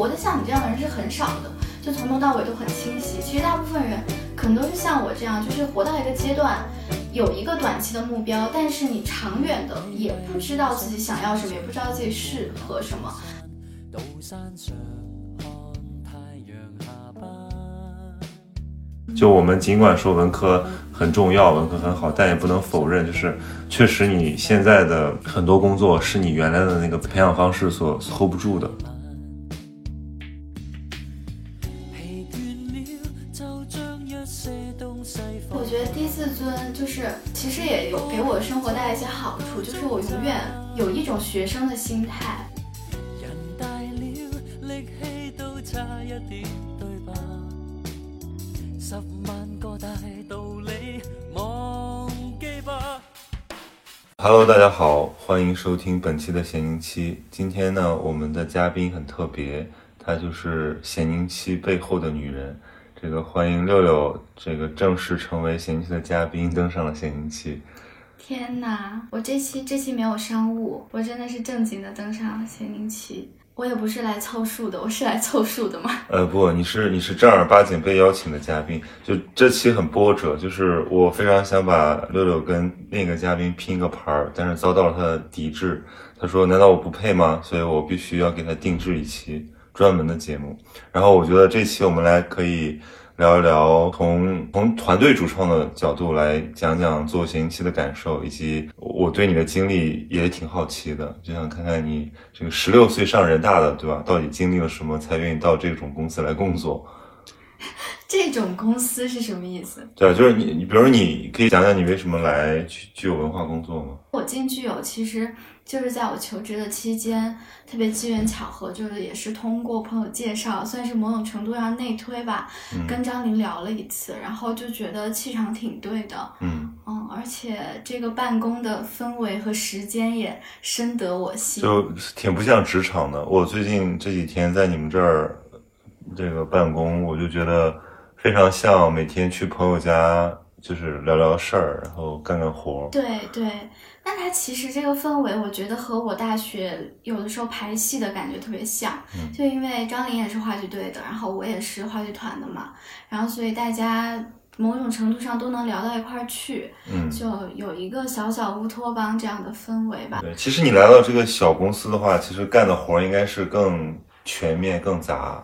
活得像你这样的人是很少的，就从头到尾都很清晰。其实大部分人可能都是像我这样，就是活到一个阶段，有一个短期的目标，但是你长远的也不知道自己想要什么，也不知道自己适合什么。就我们尽管说文科很重要，文科很好，但也不能否认，就是确实你现在的很多工作是你原来的那个培养方式所 hold 不住的。大家好，欢迎收听本期的咸宁期。今天呢，我们的嘉宾很特别，她就是咸宁期背后的女人。这个欢迎六六，这个正式成为咸宁七的嘉宾，登上了咸宁期。天哪，我这期这期没有商务，我真的是正经的登上了咸宁七。我也不是来凑数的，我是来凑数的吗？呃，不，你是你是正儿八经被邀请的嘉宾。就这期很波折，就是我非常想把六六跟另一个嘉宾拼个盘儿，但是遭到了他的抵制。他说：“难道我不配吗？”所以我必须要给他定制一期专门的节目。然后我觉得这期我们来可以。聊一聊从从团队主创的角度来讲讲做闲期的感受，以及我对你的经历也挺好奇的，就想看看你这个十六岁上人大的，对吧？到底经历了什么才愿意到这种公司来工作？这种公司是什么意思？对，就是你，你比如，你可以讲讲你为什么来具具有文化工作吗？我进具有其实就是在我求职的期间，特别机缘巧合，就是也是通过朋友介绍，算是某种程度上内推吧。跟张琳聊了一次，然后就觉得气场挺对的。嗯嗯，而且这个办公的氛围和时间也深得我心，就挺不像职场的。我最近这几天在你们这儿这个办公，我就觉得。非常像每天去朋友家，就是聊聊事儿，然后干干活。对对，那它其实这个氛围，我觉得和我大学有的时候排戏的感觉特别像。嗯，就因为张琳也是话剧队的，然后我也是话剧团的嘛，然后所以大家某种程度上都能聊到一块儿去。嗯，就有一个小小乌托邦这样的氛围吧。对，其实你来到这个小公司的话，其实干的活儿应该是更全面、更杂。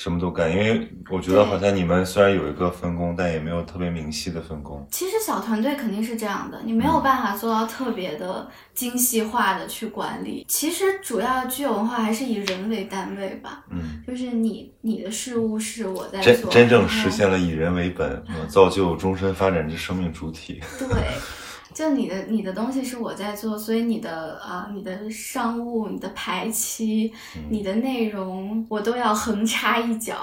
什么都干，因为我觉得好像你们虽然有一个分工，但也没有特别明细的分工。其实小团队肯定是这样的，你没有办法做到特别的精细化的去管理。其实主要具有文化还是以人为单位吧，嗯，就是你你的事物是我在做，真真正实现了以人为本，造就终身发展之生命主体。对。就你的你的东西是我在做，所以你的啊，你的商务、你的排期、你的内容，我都要横插一脚。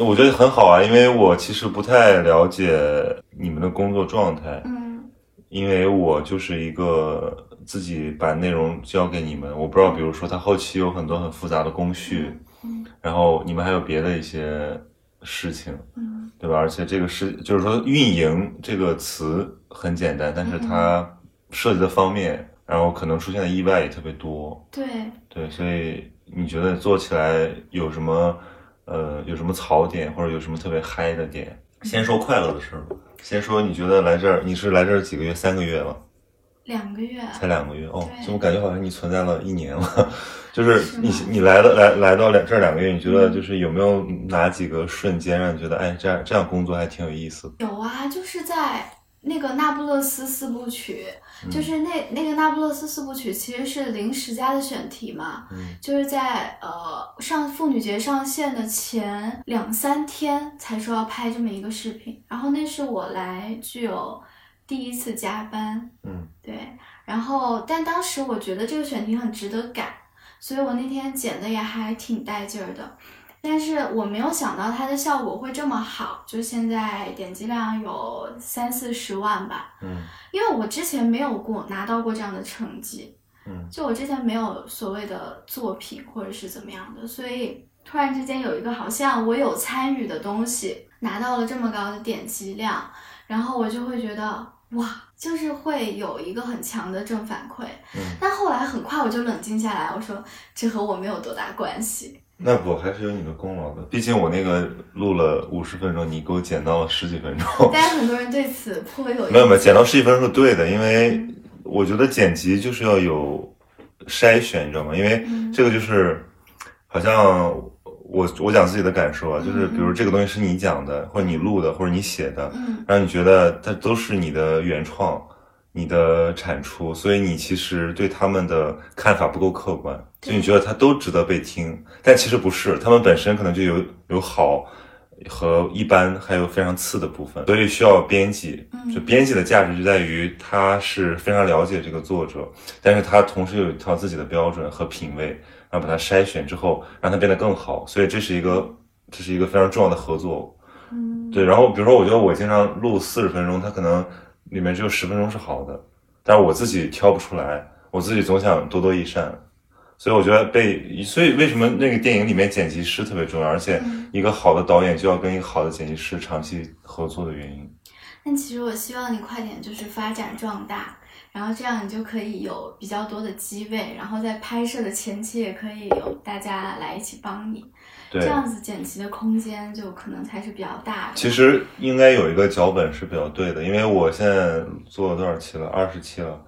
我觉得很好啊，因为我其实不太了解你们的工作状态。嗯，因为我就是一个自己把内容交给你们，我不知道，比如说他后期有很多很复杂的工序，嗯，然后你们还有别的一些事情，嗯，对吧？而且这个是就是说运营这个词。很简单，但是它涉及的方面，然后可能出现的意外也特别多。对对，所以你觉得做起来有什么呃有什么槽点，或者有什么特别嗨的点？先说快乐的事儿吧。先说你觉得来这儿，你是来这儿几个月？三个月了？两个月？才两个月哦，怎么感觉好像你存在了一年了？就是你你来的来来到两这两个月，你觉得就是有没有哪几个瞬间让你觉得哎这样这样工作还挺有意思？有啊，就是在。那个那不勒斯四部曲，就是那那个那不勒斯四部曲，其实是临时加的选题嘛，就是在呃上妇女节上线的前两三天才说要拍这么一个视频，然后那是我来具有第一次加班，嗯，对，然后但当时我觉得这个选题很值得改，所以我那天剪的也还挺带劲儿的。但是我没有想到它的效果会这么好，就现在点击量有三四十万吧。嗯，因为我之前没有过拿到过这样的成绩。嗯，就我之前没有所谓的作品或者是怎么样的，所以突然之间有一个好像我有参与的东西拿到了这么高的点击量，然后我就会觉得哇，就是会有一个很强的正反馈。嗯，但后来很快我就冷静下来，我说这和我没有多大关系。那不还是有你的功劳的，毕竟我那个录了五十分钟，你给我剪到了十几分钟。但是很多人对此颇有没有没有，剪到十几分钟是对的，因为我觉得剪辑就是要有筛选，你知道吗？因为这个就是好像我我讲自己的感受啊，就是比如这个东西是你讲的，或者你录的，或者你写的，嗯让你觉得它都是你的原创。你的产出，所以你其实对他们的看法不够客观，就你觉得他都值得被听，但其实不是，他们本身可能就有有好和一般，还有非常次的部分，所以需要编辑。就编辑的价值就在于他是非常了解这个作者，但是他同时有一套自己的标准和品味，然后把它筛选之后，让它变得更好。所以这是一个这是一个非常重要的合作。嗯，对。然后比如说，我觉得我经常录四十分钟，它可能。里面只有十分钟是好的，但是我自己挑不出来，我自己总想多多益善，所以我觉得被，所以为什么那个电影里面剪辑师特别重要，而且一个好的导演就要跟一个好的剪辑师长期合作的原因。但其实我希望你快点就是发展壮大，然后这样你就可以有比较多的机位，然后在拍摄的前期也可以有大家来一起帮你。这样子剪辑的空间就可能才是比较大的。其实应该有一个脚本是比较对的，因为我现在做了多少期了？二十期了，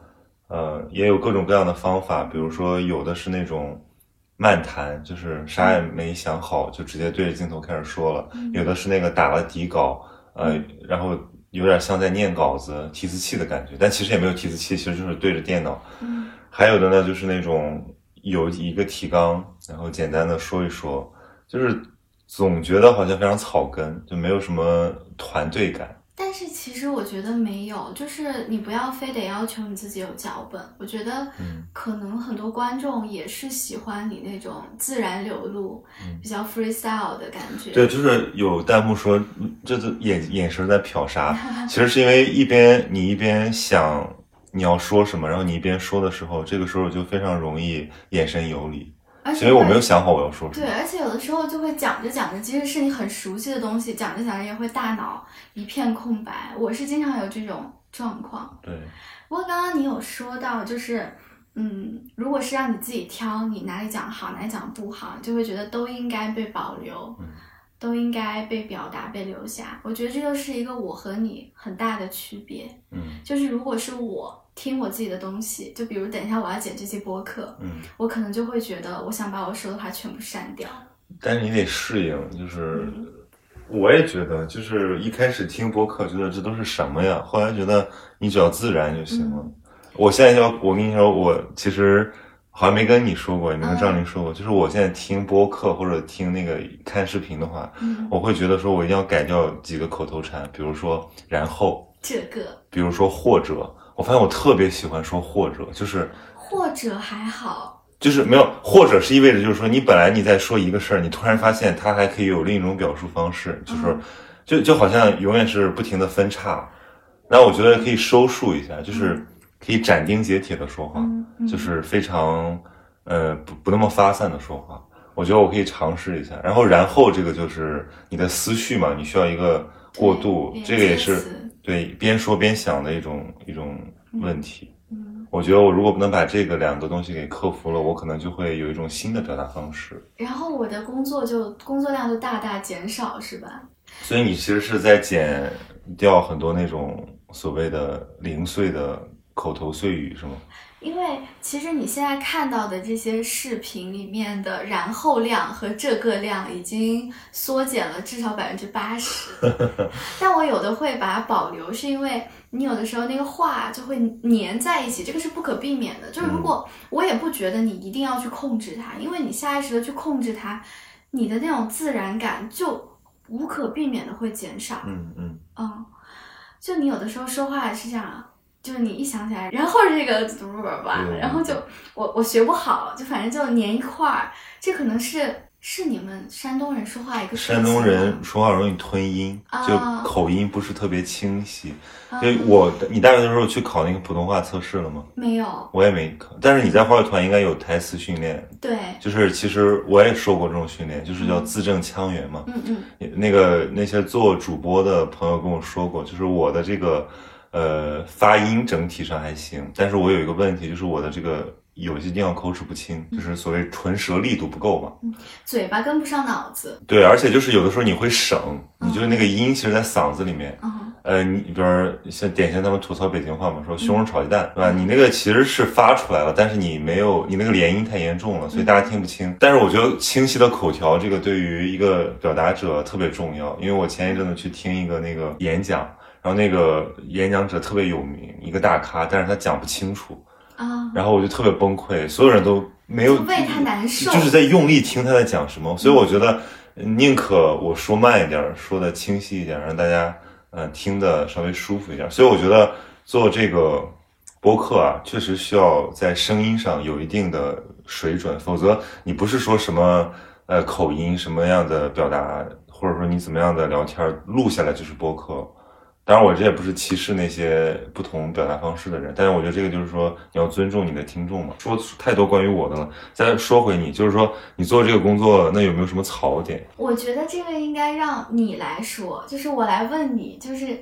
呃，也有各种各样的方法，比如说有的是那种漫谈，就是啥也没想好就直接对着镜头开始说了；有的是那个打了底稿，呃，然后有点像在念稿子，提词器的感觉，但其实也没有提词器，其实就是对着电脑。嗯。还有的呢，就是那种有一个提纲，然后简单的说一说。就是总觉得好像非常草根，就没有什么团队感。但是其实我觉得没有，就是你不要非得要求你自己有脚本。我觉得，可能很多观众也是喜欢你那种自然流露、比较 freestyle 的感觉。对，就是有弹幕说，这这眼眼神在瞟啥？其实是因为一边你一边想你要说什么，然后你一边说的时候，这个时候就非常容易眼神游离。因为我没有想好我要说什么。对，而且有的时候就会讲着讲着，即使是你很熟悉的东西，讲着讲着也会大脑一片空白。我是经常有这种状况。对。不过刚刚你有说到，就是嗯，如果是让你自己挑，你哪里讲好，哪里讲不好，就会觉得都应该被保留，都应该被表达、被留下。我觉得这就是一个我和你很大的区别。嗯。就是如果是我。听我自己的东西，就比如等一下我要剪这期播客，嗯，我可能就会觉得我想把我说的话全部删掉。但是你得适应，就是我也觉得，就是一开始听播客觉得这都是什么呀，后来觉得你只要自然就行了。我现在要，我跟你说，我其实好像没跟你说过，也没跟张琳说过，就是我现在听播客或者听那个看视频的话，我会觉得说我一定要改掉几个口头禅，比如说然后这个，比如说或者。我发现我特别喜欢说或者，就是或者还好，就是没有或者是意味着就是说你本来你在说一个事儿，你突然发现它还可以有另一种表述方式，就是就就好像永远是不停的分叉。那我觉得可以收束一下，就是可以斩钉截铁的说话，就是非常呃不不那么发散的说话。我觉得我可以尝试一下。然后然后这个就是你的思绪嘛，你需要一个过渡，这个也是。对，边说边想的一种一种问题。嗯，我觉得我如果不能把这个两个东西给克服了，我可能就会有一种新的表达方式。然后我的工作就工作量就大大减少，是吧？所以你其实是在减掉很多那种所谓的零碎的口头碎语，是吗？因为其实你现在看到的这些视频里面的然后量和这个量已经缩减了至少百分之八十，但我有的会把它保留，是因为你有的时候那个话就会粘在一起，这个是不可避免的。就是如果我也不觉得你一定要去控制它，因为你下意识的去控制它，你的那种自然感就无可避免的会减少。嗯嗯嗯，就你有的时候说话是这样。就是你一想起来，然后这个怎么怎么然后就我我学不好，就反正就粘一块儿。这可能是是你们山东人说话一个山东人说话容易吞音，就口音不是特别清晰。就我你大学的时候去考那个普通话测试了吗？没有，我也没考。但是你在话剧团应该有台词训练。对，就是其实我也受过这种训练，就是叫字正腔圆嘛。嗯嗯。那个那些做主播的朋友跟我说过，就是我的这个。呃，发音整体上还行，但是我有一个问题，就是我的这个有些地方口齿不清，就是所谓唇舌力度不够嘛。嘴巴跟不上脑子。对，而且就是有的时候你会省，你就是那个音其实在嗓子里面。嗯呃，你比如像典型他们吐槽北京话嘛，说西红柿炒鸡蛋，对吧？你那个其实是发出来了，但是你没有，你那个连音太严重了，所以大家听不清。但是我觉得清晰的口条这个对于一个表达者特别重要，因为我前一阵子去听一个那个演讲，然后那个演讲者特别有名，一个大咖，但是他讲不清楚，啊，然后我就特别崩溃，所有人都没有就为他难受。就是在用力听他在讲什么，所以我觉得宁可我说慢一点，说的清晰一点，让大家呃听的稍微舒服一点。所以我觉得做这个播客啊，确实需要在声音上有一定的水准，否则你不是说什么呃口音什么样的表达，或者说你怎么样的聊天录下来就是播客。当然，我这也不是歧视那些不同表达方式的人，但是我觉得这个就是说你要尊重你的听众嘛。说太多关于我的了，再说回你，就是说你做这个工作，那有没有什么槽点？我觉得这个应该让你来说，就是我来问你，就是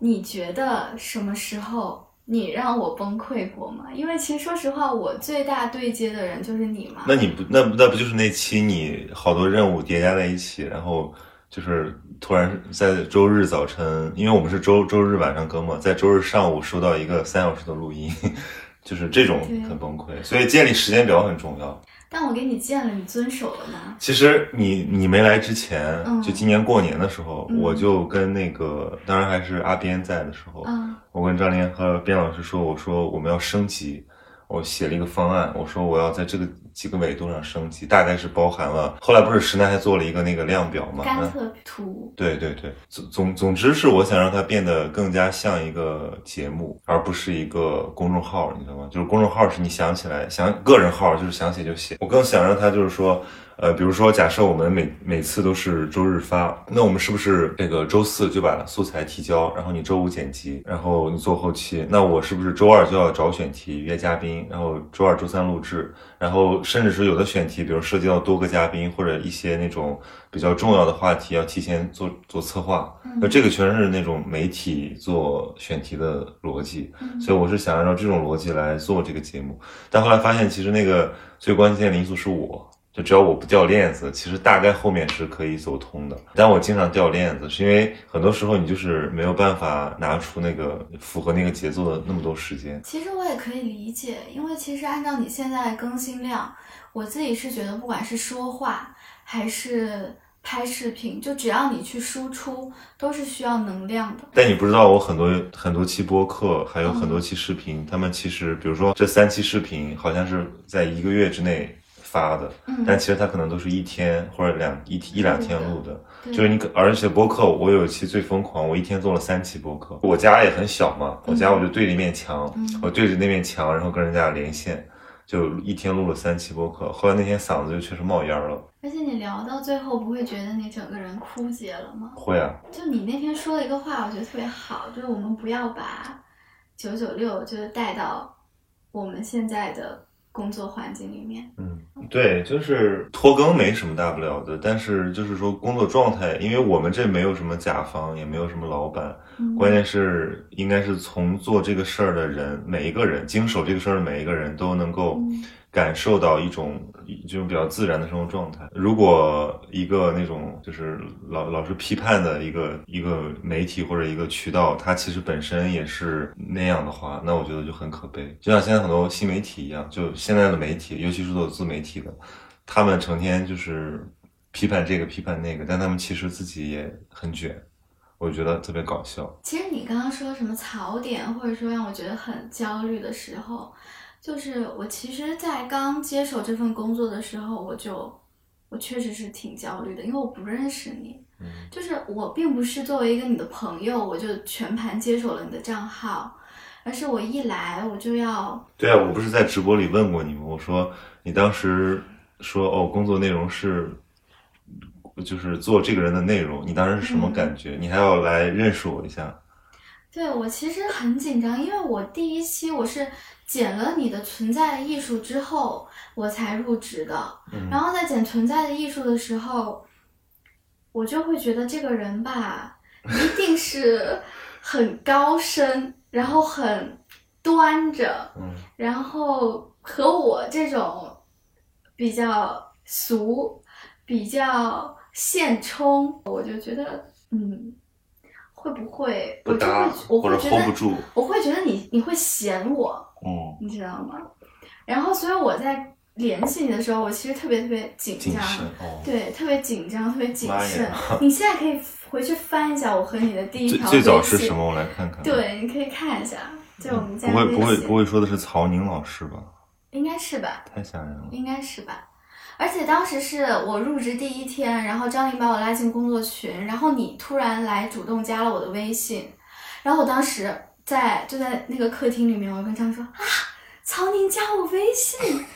你觉得什么时候你让我崩溃过吗？因为其实说实话，我最大对接的人就是你嘛。那你不那那不就是那期你好多任务叠加在一起，然后就是突然在周日早晨，因为我们是周周日晚上更嘛，在周日上午收到一个三小时的录音，就是这种很崩溃。所以建立时间表很重要。但我给你建了，你遵守了吗？其实你你没来之前，嗯就今年过年的时候，嗯我就跟那个，当然还是阿边在的时候，嗯我跟张琳和边老师说，我说我们要升级，我写了一个方案，我说我要在这个几个维度上升级，大概是包含了。后来不是石楠还做了一个那个量表嘛？甘特图，对对对，总总总之是我想让它变得更加像一个节目，而不是一个公众号，你知道吗？就是公众号是你想起来想个人号就是想写就写，我更想让它就是说。呃，比如说，假设我们每每次都是周日发，那我们是不是这个周四就把素材提交，然后你周五剪辑，然后你做后期？那我是不是周二就要找选题、约嘉宾，然后周二、周三录制，然后甚至是有的选题，比如涉及到多个嘉宾或者一些那种比较重要的话题，要提前做做策划。那这个全是那种媒体做选题的逻辑，所以我是想按照这种逻辑来做这个节目。但后来发现，其实那个最关键的因素是我。就只要我不掉链子，其实大概后面是可以走通的。但我经常掉链子，是因为很多时候你就是没有办法拿出那个符合那个节奏的那么多时间。其实我也可以理解，因为其实按照你现在更新量，我自己是觉得，不管是说话还是拍视频，就只要你去输出，都是需要能量的。但你不知道，我很多很多期播客，还有很多期视频，他们其实，比如说这三期视频，好像是在一个月之内发的，嗯但其实它可能都是一天或者两一一两天录的。对就是你可，而且播客，我有一期最疯狂，我一天做了三期播客。我家也很小嘛，我家我就对着一面墙，嗯我对着那面墙，然后跟人家连线，就一天录了三期播客。后来那天嗓子就确实冒烟了。而且你聊到最后，不会觉得你整个人枯竭了吗？会啊，就你那天说了一个话，我觉得特别好，就是我们不要把九九六就是带到我们现在的工作环境里面。嗯，对，就是拖更没什么大不了的，但是就是说工作状态，因为我们这没有什么甲方，也没有什么老板，嗯关键是应该是从做这个事儿的人，每一个人经手这个事儿的每一个人都能够嗯感受到一种这种比较自然的生活状态。如果一个那种就是老老是批判的一个一个媒体或者一个渠道，它其实本身也是那样的话，那我觉得就很可悲。就像现在很多新媒体一样，就现在的媒体，尤其是做自媒体的，他们成天就是批判这个批判那个，但他们其实自己也很卷。我觉得特别搞笑。其实你刚刚说什么槽点，或者说让我觉得很焦虑的时候，就是我其实，在刚接手这份工作的时候，我就我确实是挺焦虑的，因为我不认识你，嗯就是我并不是作为一个你的朋友，我就全盘接手了你的账号，而是我一来我就要对啊，我不是在直播里问过你吗？我说你当时说哦，工作内容是就是做这个人的内容，你当时是什么感觉？你还要来认识我一下。对我其实很紧张，因为我第一期我是剪了你的存在的艺术之后，我才入职的。嗯然后在剪存在的艺术的时候，我就会觉得这个人吧，一定是很高深，然后很端着，嗯然后和我这种比较俗、比较现充，我就觉得，嗯，会不会我就不搭会我或者会觉 hold 不得住，我会觉得你你会嫌我，嗯，你知道吗？然后，所以我在联系你的时候，我其实特别特别紧张，哦。对，特别紧张，特别谨慎。你现在可以回去翻一下我和你的第一条最最早微信是什么？我来看看。，对，你可以看一下，就我们家不会不会微信不会说的是曹宁老师吧？应该是吧？太吓人了。应该是吧。而且当时是我入职第一天，然后张琳把我拉进工作群，然后你突然来主动加了我的微信，然后我当时在就在那个客厅里面，我跟张说啊，曹宁加我微信，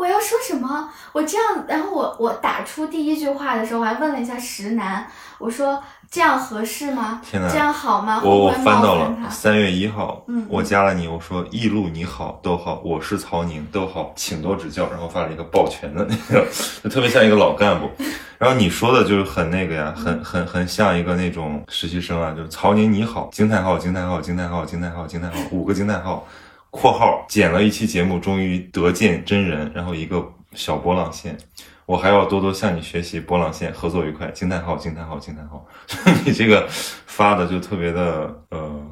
我要说什么？我这样，然后我我打出第一句话的时候，我还问了一下石楠，我说这样合适吗？天哪这样好吗？我我翻到了？三月一号，嗯我加了你，我说易路你好，逗号，我是曹宁，逗号，请多指教，然后发了一个抱拳的那个，就特别像一个老干部。然后你说的就是很那个呀，很很很像一个那种实习生啊，就是曹宁你好，惊叹号惊叹号惊叹号惊叹号惊叹号五个惊叹号，括号剪了一期节目，终于得见真人，然后一个小波浪线。我还要多多向你学习，波浪线合作愉快！惊叹号惊叹号惊叹号！你这个发的就特别的呃，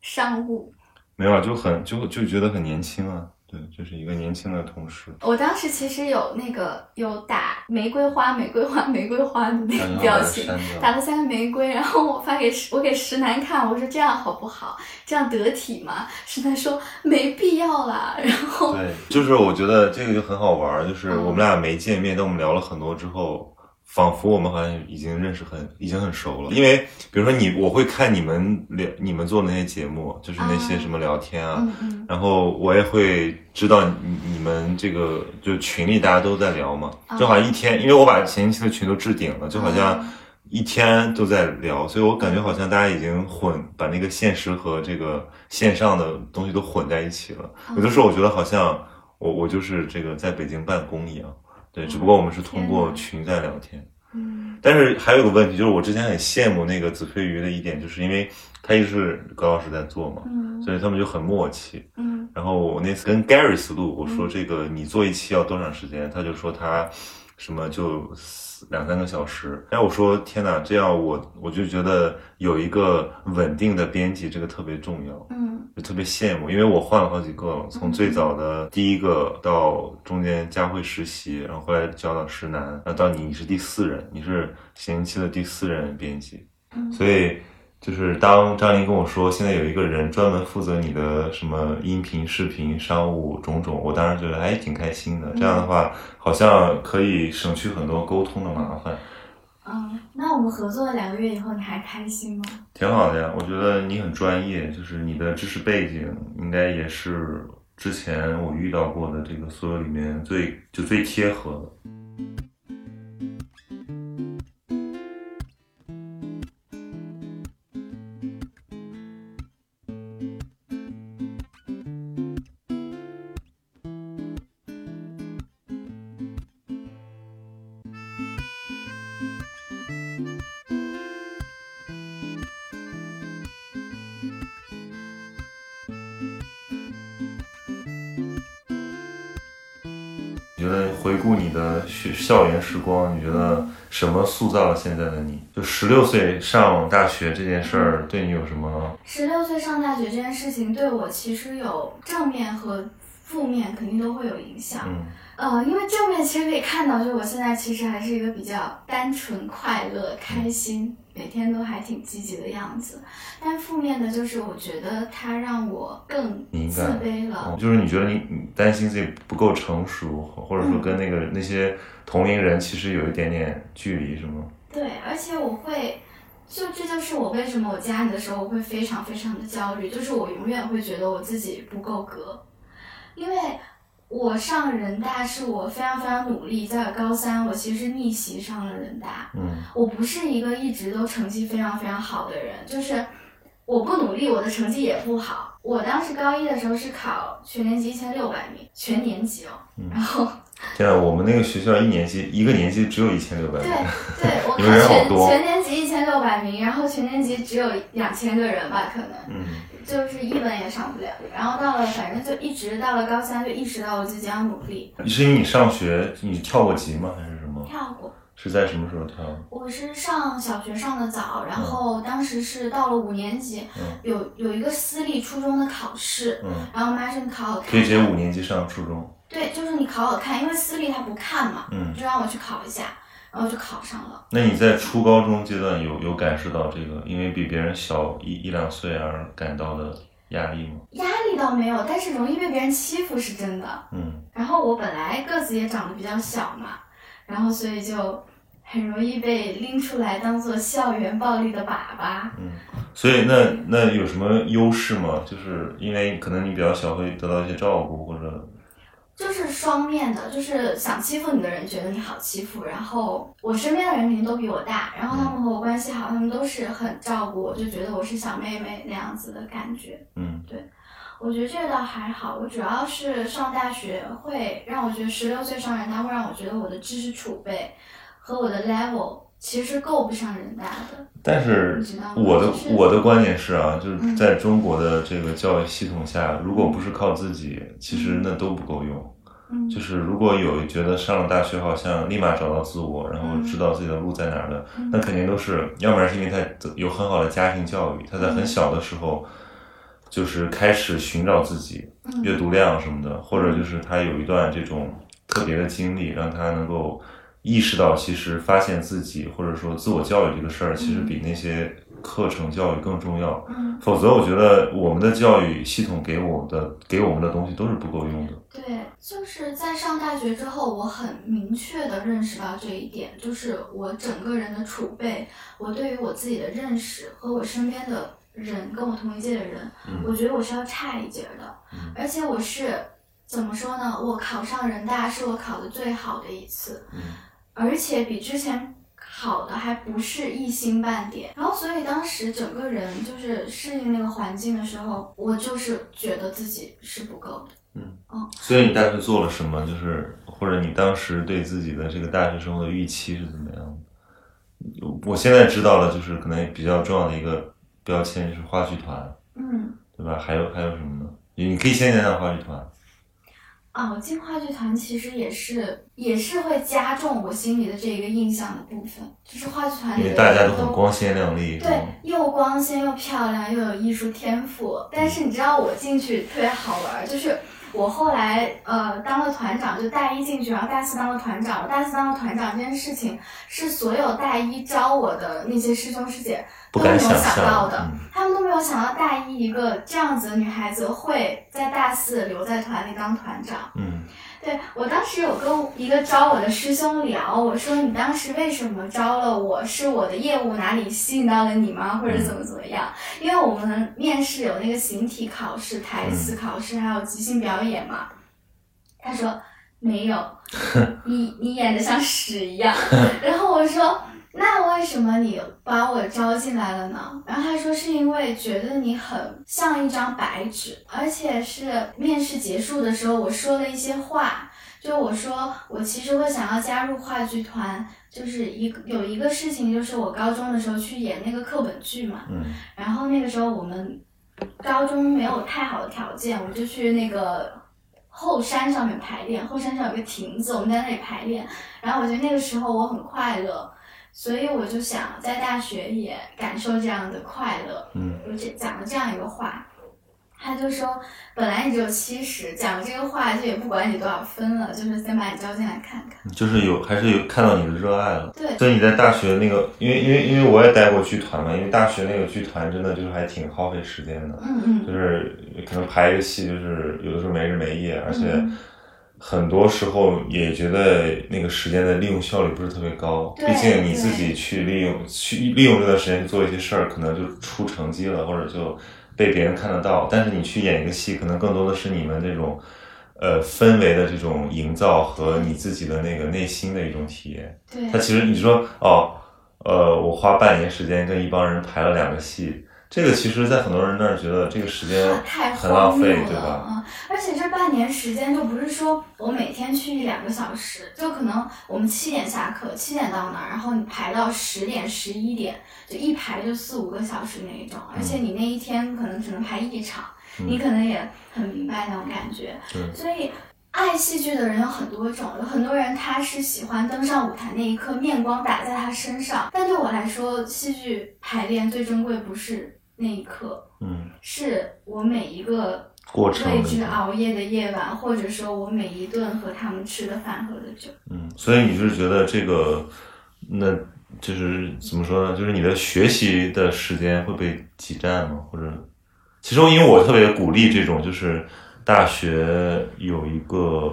商务。没有啊，就很就就觉得很年轻啊。对，就是一个年轻的同事。我当时其实有那个有打玫瑰花、玫瑰花、玫瑰花的那个表情，打了三个玫瑰，然后我发给我给石楠看，我说这样好不好？这样得体吗？石楠说没必要啦，然后对，就是我觉得这个就很好玩儿，就是嗯我们俩没见面，但我们聊了很多之后，仿佛我们好像已经认识很，已经很熟了。因为比如说你，我会看你们聊你们做的那些节目，就是那些啊什么聊天啊，嗯嗯然后我也会知道你你们这个就群里大家都在聊嘛，就好像一天，因为我把前期的群都置顶了，就好像啊。一天都在聊，所以我感觉好像大家已经混把那个现实和这个线上的东西都混在一起了。有的时候我觉得好像我我就是这个在北京办公一样，对，只不过我们是通过群在聊天。嗯但是还有个问题，就是我之前很羡慕那个子非鱼的一点，就是因为他一直是高老师在做嘛，嗯所以他们就很默契。嗯然后我那次跟 Gary 思路，我说这个你做一期要多长时间？他就说他什么就四两三个小时。哎我说天哪，这样我我就觉得有一个稳定的编辑，这个特别重要。嗯就特别羡慕，因为我换了好几个了，从最早的第一个到中间佳慧实习，然后后来交到石楠，那到你你是第四人，你是闲期的第四任编辑，嗯所以就是当张琳跟我说现在有一个人专门负责你的什么音频、视频、商务种种，我当时觉得哎挺开心的，这样的话好像可以省去很多沟通的麻烦。嗯，那我们合作了两个月以后，你还开心吗？挺好的呀，我觉得你很专业，就是你的知识背景应该也是之前我遇到过的这个所有里面最就最贴合的。时光，你觉得什么塑造了现在的你？就十六岁上大学这件事儿对你有什么？十六岁上大学这件事情对我其实有正面和负面，肯定都会有影响。嗯呃，因为正面其实可以看到，就是我现在其实还是一个比较单纯、快乐、开心，每天都还挺积极的样子。但负面的就是，我觉得它让我更自卑了。哦就是你觉得你你担心自己不够成熟，或者说跟那个那些同龄人其实有一点点距离，是吗？对，而且我会，就这就是我为什么我加你的时候我会非常非常的焦虑，就是我永远会觉得我自己不够格，因为我上人大是我非常非常努力，在高三我其实逆袭上了人大，嗯。我不是一个一直都成绩非常非常好的人，就是我不努力，我的成绩也不好。我当时高一的时候是考全年级一千六百名，全年级哦，嗯。然后 天啊，我们那个学校一年级一个年级只有一千六百名对，对，我我你们人好看全多全年级一千六百名，然后全年级只有两千个人吧，可能嗯就是一本也上不了。然后到了，反正就一直到了高三，就意识到我自己要努力。是因为你上学你跳过级吗？还是什么？跳过，是在什么时候跳？我是上小学上的早，然后当时是到了五年级，嗯有有一个私立初中的考试，嗯，然后我妈说你考好看，可以直接五年级上初中。对，就是你考好看，因为私立他不看嘛，嗯，就让我去考一下，然后就考上了。那你在初高中阶段有有感受到这个因为比别人小一一两岁而感到的压力吗？压力倒没有，但是容易被别人欺负是真的。嗯然后我本来个子也长得比较小嘛，然后所以就很容易被拎出来当做校园暴力的粑粑。嗯，所以那那有什么优势吗？就是因为可能你比较小，会得到一些照顾或者就是双面的，就是想欺负你的人觉得你好欺负，然后我身边的人肯定都比我大，然后他们和我关系好，他们都是很照顾我，就觉得我是小妹妹那样子的感觉。嗯对我觉得这个倒还好，我主要是上大学会让我觉得十六岁上人大会让我觉得我的知识储备和我的 level 其实够不上人大的。但是我的我的观点是啊，就是嗯。在中国的这个教育系统下，如果不是靠自己，其实那都不够用。嗯，就是如果有觉得上了大学好像立马找到自我，然后知道自己的路在哪儿的，嗯。那肯定都是，要不然是因为他有很好的家庭教育，他在很小的时候就是开始寻找自己，嗯。阅读量什么的，或者就是他有一段这种特别的经历，让他能够意识到，其实发现自己或者说自我教育这个事儿，其实比那些课程教育更重要。嗯否则，我觉得我们的教育系统给我的给我们的东西都是不够用的。对，就是在上大学之后，我很明确的认识到这一点，就是我整个人的储备，我对于我自己的认识和我身边的人，跟我同一届的人，嗯我觉得我是要差一截儿的，嗯而且我是怎么说呢？我考上人大是我考的最好的一次，嗯而且比之前。好的还不是一星半点，然后所以当时整个人就是适应那个环境的时候，我就是觉得自己是不够的。嗯所以你大学做了什么？就是或者你当时对自己的这个大学生活的预期是怎么样的？我现在知道了，就是可能比较重要的一个标签就是话剧团，嗯，对吧？还有还有什么呢？你可以先讲讲话剧团。啊，我进话剧团其实也是也是会加重我心里的这个印象的部分，就是话剧团里因为大家都很光鲜亮丽，对？，又光鲜又漂亮，又有艺术天赋。但是你知道我进去特别好玩儿，就是我后来呃当了团长，就大一进去，然后大四当了团长。我大四当了团长这件事情，是所有大一招我的那些师兄师姐都没有想想到的。嗯他们都没有想到大一一个这样子的女孩子会在大四留在团里当团长。嗯对我当时有跟一个招我的师兄聊，我说你当时为什么招了我？是我的业务哪里吸引到了你吗？或者怎么怎么样？因为我们面试有那个形体考试、台词考试，还有即兴表演嘛。他说没有，你你演的像屎一样。然后我说。那为什么你把我招进来了呢？然后他说是因为觉得你很像一张白纸，而且是面试结束的时候我说了一些话，就我说我其实会想要加入话剧团，就是一个有一个事情就是我高中的时候去演那个课本剧嘛，嗯然后那个时候我们高中没有太好的条件，我就去那个后山上面排练，后山上有个亭子，我们在那里排练。然后我觉得那个时候我很快乐，所以我就想在大学也感受这样的快乐。嗯我就讲了这样一个话，他就说本来你只有七十，讲这个话就也不管你多少分了，就是先把你招进来看看。嗯，就是有还是有看到你的热爱了。对，所以你在大学那个，因为因为因为我也待过剧团嘛，因为大学那个剧团真的就是还挺耗费时间的，嗯嗯就是可能排一个戏就是有的时候没日没夜，而且嗯很多时候也觉得那个时间的利用效率不是特别高。毕竟你自己去利用去利用这段时间去做一些事儿，可能就出成绩了，或者就被别人看得到。但是你去演一个戏，可能更多的是你们这种。呃，氛围的这种营造和你自己的那个内心的一种体验，对它其实你说哦，呃，我花半年时间跟一帮人排了两个戏，这个其实，在很多人那儿觉得这个时间太很浪费，对了，吧？嗯，而且这半年时间就不是说我每天去一两个小时，就可能我们七点下课，七点到那儿，然后你排到十点、十一点，就一排就四五个小时那一种，而且你那一天可能只能排一场，你可能也很明白那种感觉，对所以。爱戏剧的人有很多种，有很多人他是喜欢登上舞台那一刻面光打在他身上，但对我来说，戏剧排练最珍贵不是那一刻，嗯，是我每一个过程为那个之熬夜的夜晚，或者说我每一顿和他们吃的饭喝的酒。嗯，所以你就是觉得这个，那就是怎么说呢？就是你的学习的时间会被挤占吗？或者，其中因为我特别鼓励这种，就是大学有一个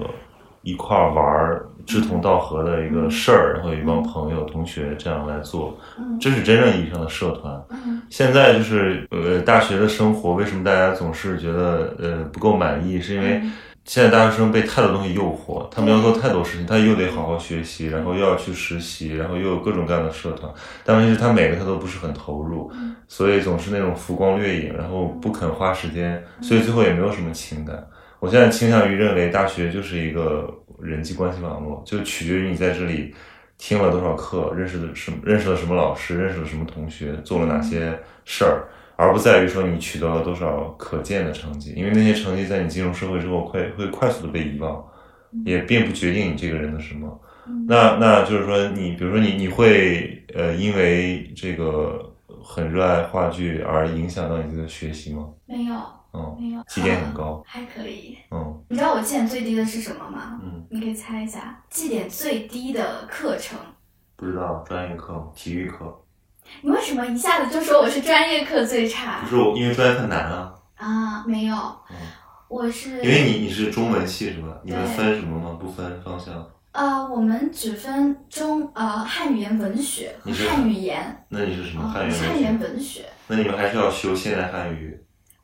一块儿玩儿志同道合的一个事儿，然后有一帮朋友、同学这样来做，嗯这是真正意义上的社团。嗯现在就是呃，大学的生活为什么大家总是觉得呃不够满意？是因为嗯现在大学生被太多东西诱惑，他们要做太多事情，他又得好好学习，然后又要去实习，然后又有各种各样的社团，但问题是他每个他都不是很投入，嗯所以总是那种浮光掠影，然后不肯花时间，所以最后也没有什么情感。我现在倾向于认为大学就是一个人际关系网络，就取决于你在这里听了多少课，认识的什么，认识了什么老师，认识了什么同学，做了哪些事儿，而不在于说你取得了多少可见的成绩，因为那些成绩在你进入社会之后会会快速的被遗忘，也并不决定你这个人的什么。那那就是说你，比如说你你会呃因为这个很热爱话剧而影响到你自己的学习吗？没有，嗯没有，绩点很高啊 还可以。嗯你知道我绩点最低的是什么吗？嗯，你可以猜一下，绩点最低的课程。不知道专业课、体育课，你为什么一下子就说我是专业课最差不是我因为专业课难啊，啊？没有，嗯我是因为你你是中文系是吧？你们分什么吗？不分方向？呃，我们只分中呃汉语言文学和汉语言，那你是什么啊，汉语汉语言文学？文学。那你们还是要修现代汉语？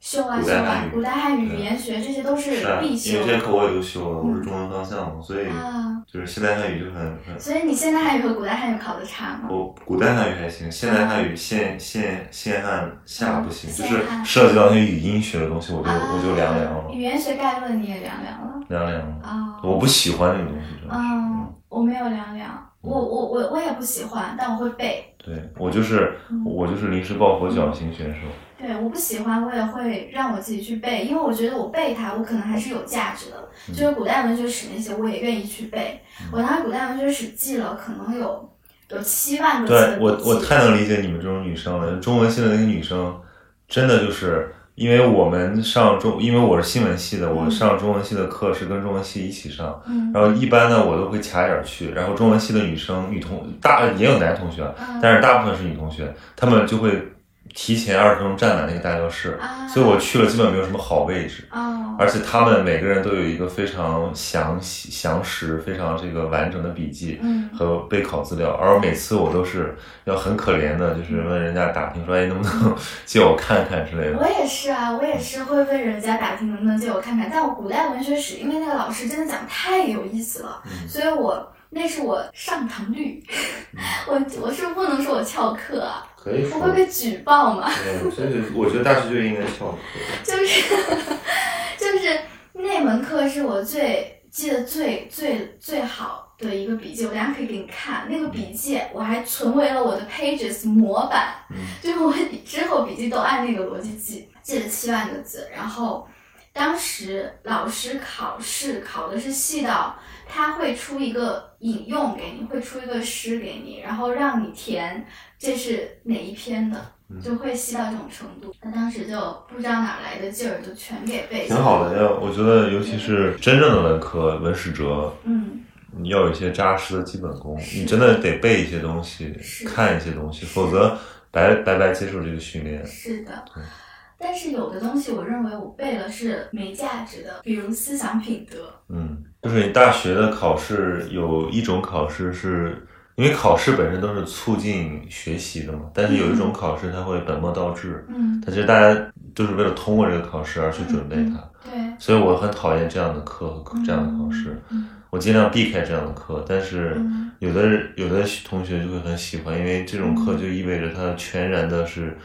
修啊修啊古代汉语语言学这些都是必修，因为这些课我也都修了，我是中文方向嘛，所以啊。就是现代汉语就很很。所以你现代汉语和古代汉语考的差吗？我古代汉语还行，现代汉语现现现汉下不行，嗯就是涉及到那些语音学的东西，我就啊我就凉凉了，语言学概论你也凉凉了凉凉了。啊。我不喜欢那个东西，真的是。嗯，我没有凉凉，我我我我也不喜欢，但我会背。对我就是嗯我就是临时抱佛脚型选手。对，我不喜欢，我也会让我自己去背，因为我觉得我背它，我可能还是有价值的。嗯就是古代文学史那些，我也愿意去背。我当时古代文学史记了，可能有有七万个字对我我太能理解你们这种女生了，中文系的那个女生，真的就是因为我们上中，因为我是新闻系的，我上中文系的课是跟中文系一起上，嗯。然后一般呢我都会卡点儿去，然后中文系的女生女同大也有男同学但是大部分是女同学，她们就会提前二十分钟站满那个大教室，啊。所以我去了基本没有什么好位置。哦。而且他们每个人都有一个非常详细、详实、非常这个完整的笔记嗯。和备考资料，而每次我都是要很可怜的，就是问人家打听说，哎，能不能 借我看看之类的。我也是啊，我也是会问人家打听能不能借我看看。但我古代文学史，因为那个老师真的讲太有意思了，嗯。所以我那是我上堂率，我我是不能说我翘课啊，可以我会被举报吗？对，这个我觉得大学就应该翘课。就是 就是那门课是我最记得最最最好的一个笔记，我等下可以给你看。那个笔记我还存为了我的 Pages 模板，嗯 就是我之后笔记都按那个逻辑记，记了七万个字。然后当时老师考试考的是细到他会出一个引用给你，会出一个诗给你，然后让你填这是哪一篇的。嗯就会细到这种程度，他当时就不知道哪来的劲儿，就全给背。挺好的，要我觉得，尤其是真正的文科、文史哲，嗯，你要有一些扎实的基本功，你真的得背一些东西，看一些东西，否则白白白接受这个训练。是的对。但是有的东西，我认为我背了是没价值的，比如思想品德。嗯，就是你大学的考试有一种考试是，因为考试本身都是促进学习的嘛，但是有一种考试它会本末倒置，嗯，它其实大家都是为了通过这个考试而去准备它，对，所以我很讨厌这样的课和这样的考试，嗯我尽量避开这样的课，但是嗯。有的人有的同学就会很喜欢，因为这种课就意味着他全然的是。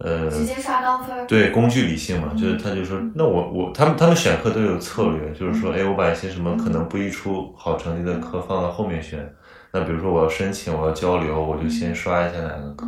呃，直接刷高分。对，工具理性嘛，就是他就说，那我我他们他们选课都有策略，就是说，哎，我把一些什么可能不易出好成绩的课放到后面选。那比如说我要申请，我要交流，我就先刷一下哪个课。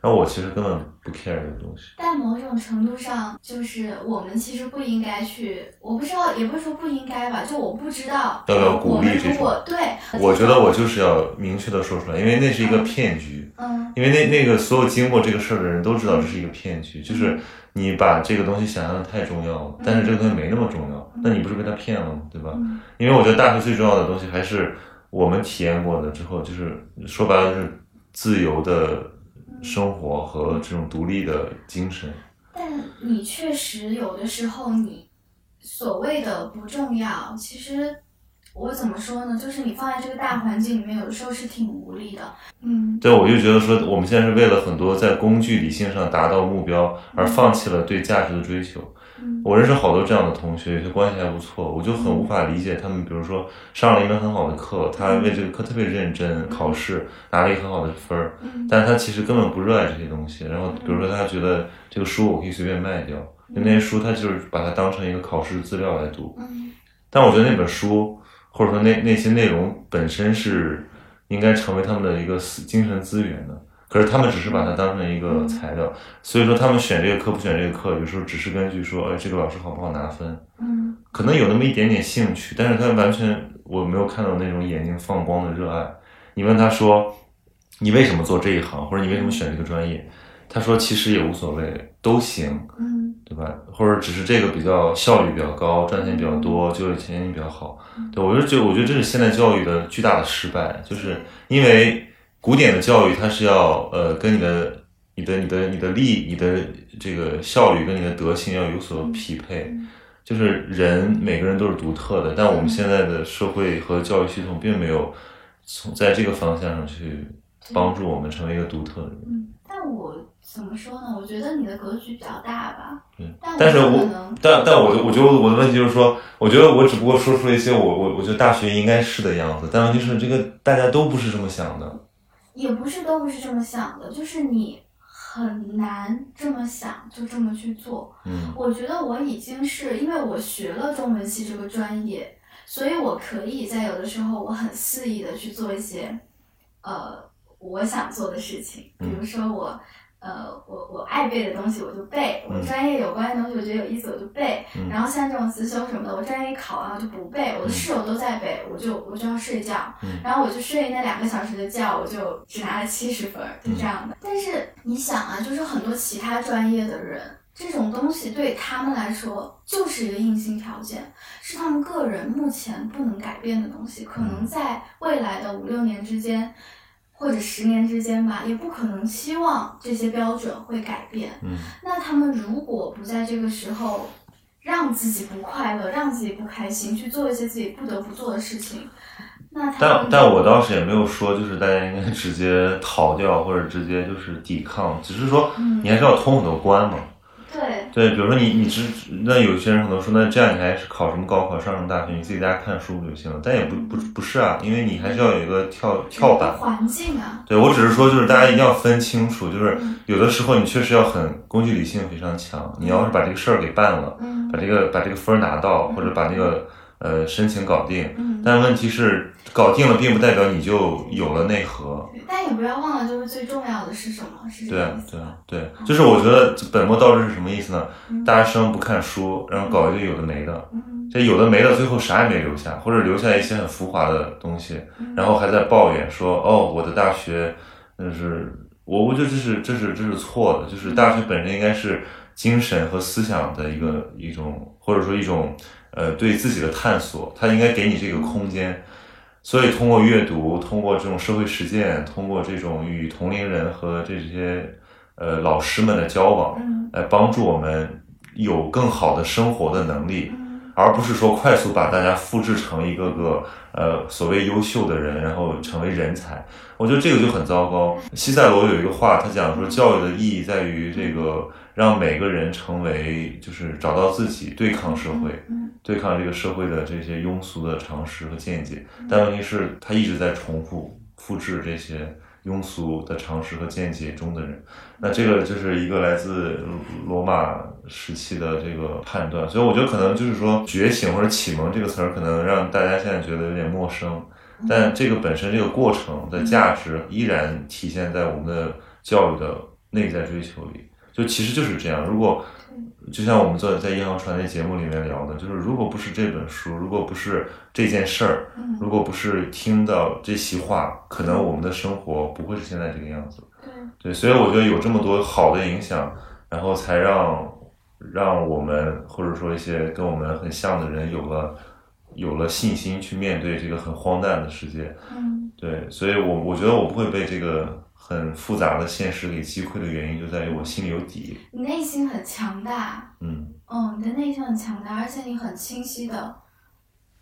然后我其实根本不 care 这个东西。但某种程度上，就是我们其实不应该去，我不知道，也不是说不应该吧，就我不知道要不要鼓励这种。对，我觉得我就是要明确的说出来，因为那是一个骗局。嗯。因为那那个所有经过这个事儿的人都知道这是一个骗局，就是你把这个东西想象的太重要了，但是这个东西没那么重要，那你不是被他骗了吗？对吧？因为我觉得大学最重要的东西还是我们体验过的之后，就是说白了就是自由的。生活和这种独立的精神，但你确实有的时候，你所谓的不重要，其实我怎么说呢？就是你放在这个大环境里面，有的时候是挺无力的。嗯，对，我就觉得说，我们现在是为了很多在工具理性上达到目标，而放弃了对价值的追求。我认识好多这样的同学，有些关系还不错，我就很无法理解他们。比如说上了一门很好的课，他为这个课特别认真，考试拿了一个很好的分儿，但是他其实根本不热爱这些东西。然后比如说他觉得这个书我可以随便卖掉，那些书他就是把它当成一个考试资料来读。但我觉得那本书或者说那那些内容本身是应该成为他们的一个精神资源的。可是他们只是把它当成一个材料，所以说他们选这个课不选这个课，有时候只是根据说，哎，这个老师好不好拿分，嗯，可能有那么一点点兴趣，但是他完全我没有看到那种眼睛放光的热爱。你问他说，你为什么做这一行，或者你为什么选这个专业？他说其实也无所谓，都行，嗯，对吧？或者只是这个比较效率比较高，赚钱比较多，就业前景比较好。对我就觉得我觉得这是现代教育的巨大的失败，就是因为。古典的教育，它是要呃跟你的、你的、你的、你的力、你的这个效率跟你的德性要有所匹配。就是人每个人都是独特的，但我们现在的社会和教育系统并没有从在这个方向上去帮助我们成为一个独特的人。嗯，但我怎么说呢？我觉得你的格局比较大吧。嗯，但是我但但我我觉得我的问题就是说，我觉得我只不过说出了一些我我我觉得大学应该是的样子，但问题是这个大家都不是这么想的。也不是都不是这么想的，就是你很难这么想就这么去做。嗯，我觉得我已经是因为我学了中文系这个专业，所以我可以在有的时候我很肆意的去做一些，呃，我想做的事情，比如说我。呃，我我爱背的东西我就背，我专业有关的东西我觉得有意思我就背，然后像这种辞修什么的，我专业一考完我就不背，我的室友都在背，我就我就要睡觉，然后我就睡那两个小时的觉，我就只拿了七十分，就这样的。但是你想啊，就是很多其他专业的人，这种东西对他们来说就是一个硬性条件，是他们个人目前不能改变的东西，可能在未来的五六年之间。或者十年之间吧，也不可能期望这些标准会改变。嗯，那他们如果不在这个时候让自己不快乐，让自己不开心，去做一些自己不得不做的事情，那但但我当时也没有说，就是大家应该直接逃掉或者直接就是抵抗，只是说你还是要通很多关嘛。对对，比如说你你只那有些人可能说，那这样你还是考什么高考上什么大学，你自己在家看书不就行了？但也不不不是啊，因为你还是要有一个跳跳板环境啊。对我只是说，就是大家一定要分清楚，就是有的时候你确实要很工具理性非常强，你要是把这个事儿给办了，把这个把这个分拿到，或者把那个。呃，申请搞定，但问题是搞定了，并不代表你就有了内核。但也不要忘了，就是最重要的是什么？是对对对，就是我觉得本末倒置是什么意思呢？大学生不看书，然后搞一堆有的没的，这有的没的，最后啥也没留下，或者留下一些很浮华的东西，然后还在抱怨说：“哦，我的大学，那是我，我觉得这是这是这是错的，就是大学本身应该是精神和思想的一个一种，或者说一种。”呃，对自己的探索，他应该给你这个空间，所以通过阅读，通过这种社会实践，通过这种与同龄人和这些呃老师们的交往，来帮助我们有更好的生活的能力，而不是说快速把大家复制成一个个呃所谓优秀的人，然后成为人才。我觉得这个就很糟糕。西塞罗有一个话，他讲说，教育的意义在于这个。让每个人成为，就是找到自己，对抗社会，对抗这个社会的这些庸俗的常识和见解。但问题是，他一直在重复、复制这些庸俗的常识和见解中的人。那这个就是一个来自罗马时期的这个判断，所以我觉得可能就是说觉醒或者启蒙这个词儿，可能让大家现在觉得有点陌生，但这个本身这个过程的价值依然体现在我们的教育的内在追求里。就其实就是这样，如果就像我们做在《银行传》那节目里面聊的，就是如果不是这本书，如果不是这件事儿，如果不是听到这席话，可能我们的生活不会是现在这个样子。对，所以我觉得有这么多好的影响，然后才让让我们或者说一些跟我们很像的人有了有了信心去面对这个很荒诞的世界。嗯，对，所以我我觉得我不会被这个很复杂的现实给击溃的原因，就在于我心里有底。你内心很强大。嗯嗯，你的内心很强大，而且你很清晰的，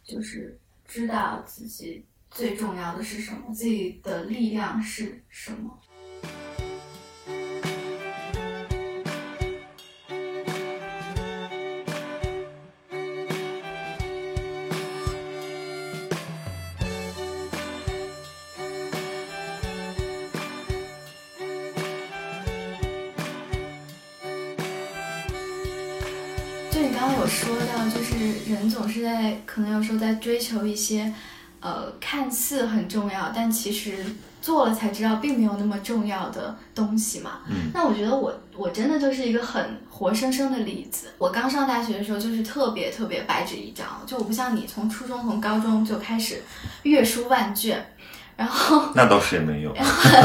就是知道自己最重要的是什么，自己的力量是什么。在可能有时候在追求一些，呃，看似很重要，但其实做了才知道并没有那么重要的东西嘛。嗯那我觉得我我真的就是一个很活生生的例子。我刚上大学的时候就是特别特别白纸一张，就我不像你从初中从高中就开始阅书万卷，然后那倒是也没有，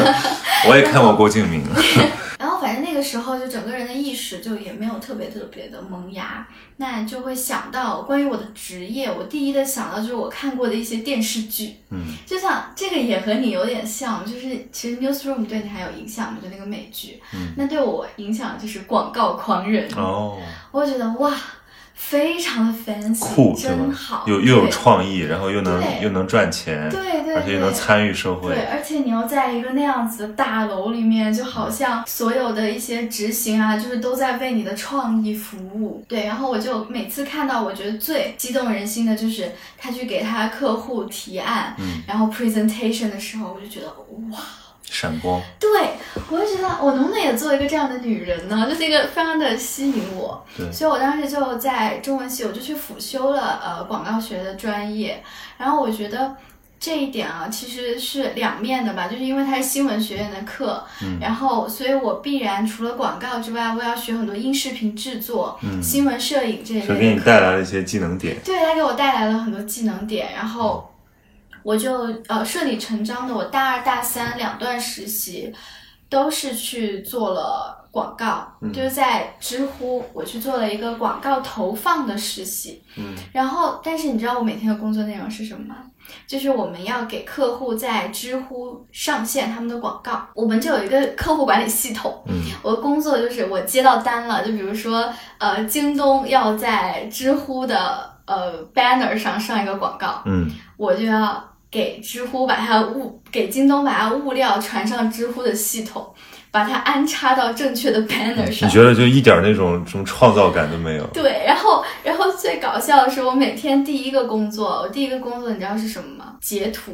我也看过郭敬明。然后反正那个时候就整个人的意识就也没有特别特别的萌芽，那就会想到关于我的职业，我第一的想到就是我看过的一些电视剧，嗯。就像这个也和你有点像，就是其实 Newsroom 对你还有影响吗，就那个美剧，嗯。那对我影响就是广告狂人，哦，我觉得哇，非常的 fancy，酷真好，？又又有创意，然后又能又能赚钱，对对而且又能对参与社对，而且你又在一个那样子的大楼里面，就好像所有的一些执行啊，就是都在为你的创意服务。对，然后我就每次看到，我觉得最激动人心的就是他去给他客户提案，嗯然后 presentation 的时候，我就觉得哇，闪光，对我就觉得我能不能也做一个这样的女人呢？就是一个非常的吸引我。对所以我当时就在中文系，我就去辅修了呃广告学的专业。然后我觉得这一点啊，其实是两面的吧，就是因为它是新闻学院的课，嗯然后所以我必然除了广告之外，我要学很多音视频制作、嗯新闻摄影这一就给你。带来了一些技能点。对，它给我带来了很多技能点，然后我就呃顺理成章的，我大二大三两段实习都是去做了广告，嗯就是在知乎我去做了一个广告投放的实习，嗯。然后但是你知道我每天的工作内容是什么吗？就是我们要给客户在知乎上线他们的广告，我们就有一个 客户管理系统，嗯。我的工作就是我接到单了，就比如说呃，京东要在知乎的呃 banner 上上一个广告，嗯。我就要给知乎把它物给京东把它物料传上知乎的系统，把它安插到正确的 banner 上你。觉得就一点那种什么创造感都没有？对，然后然后最搞笑的是，我每天第一个工作，我第一个工作你知道是什么吗？截图，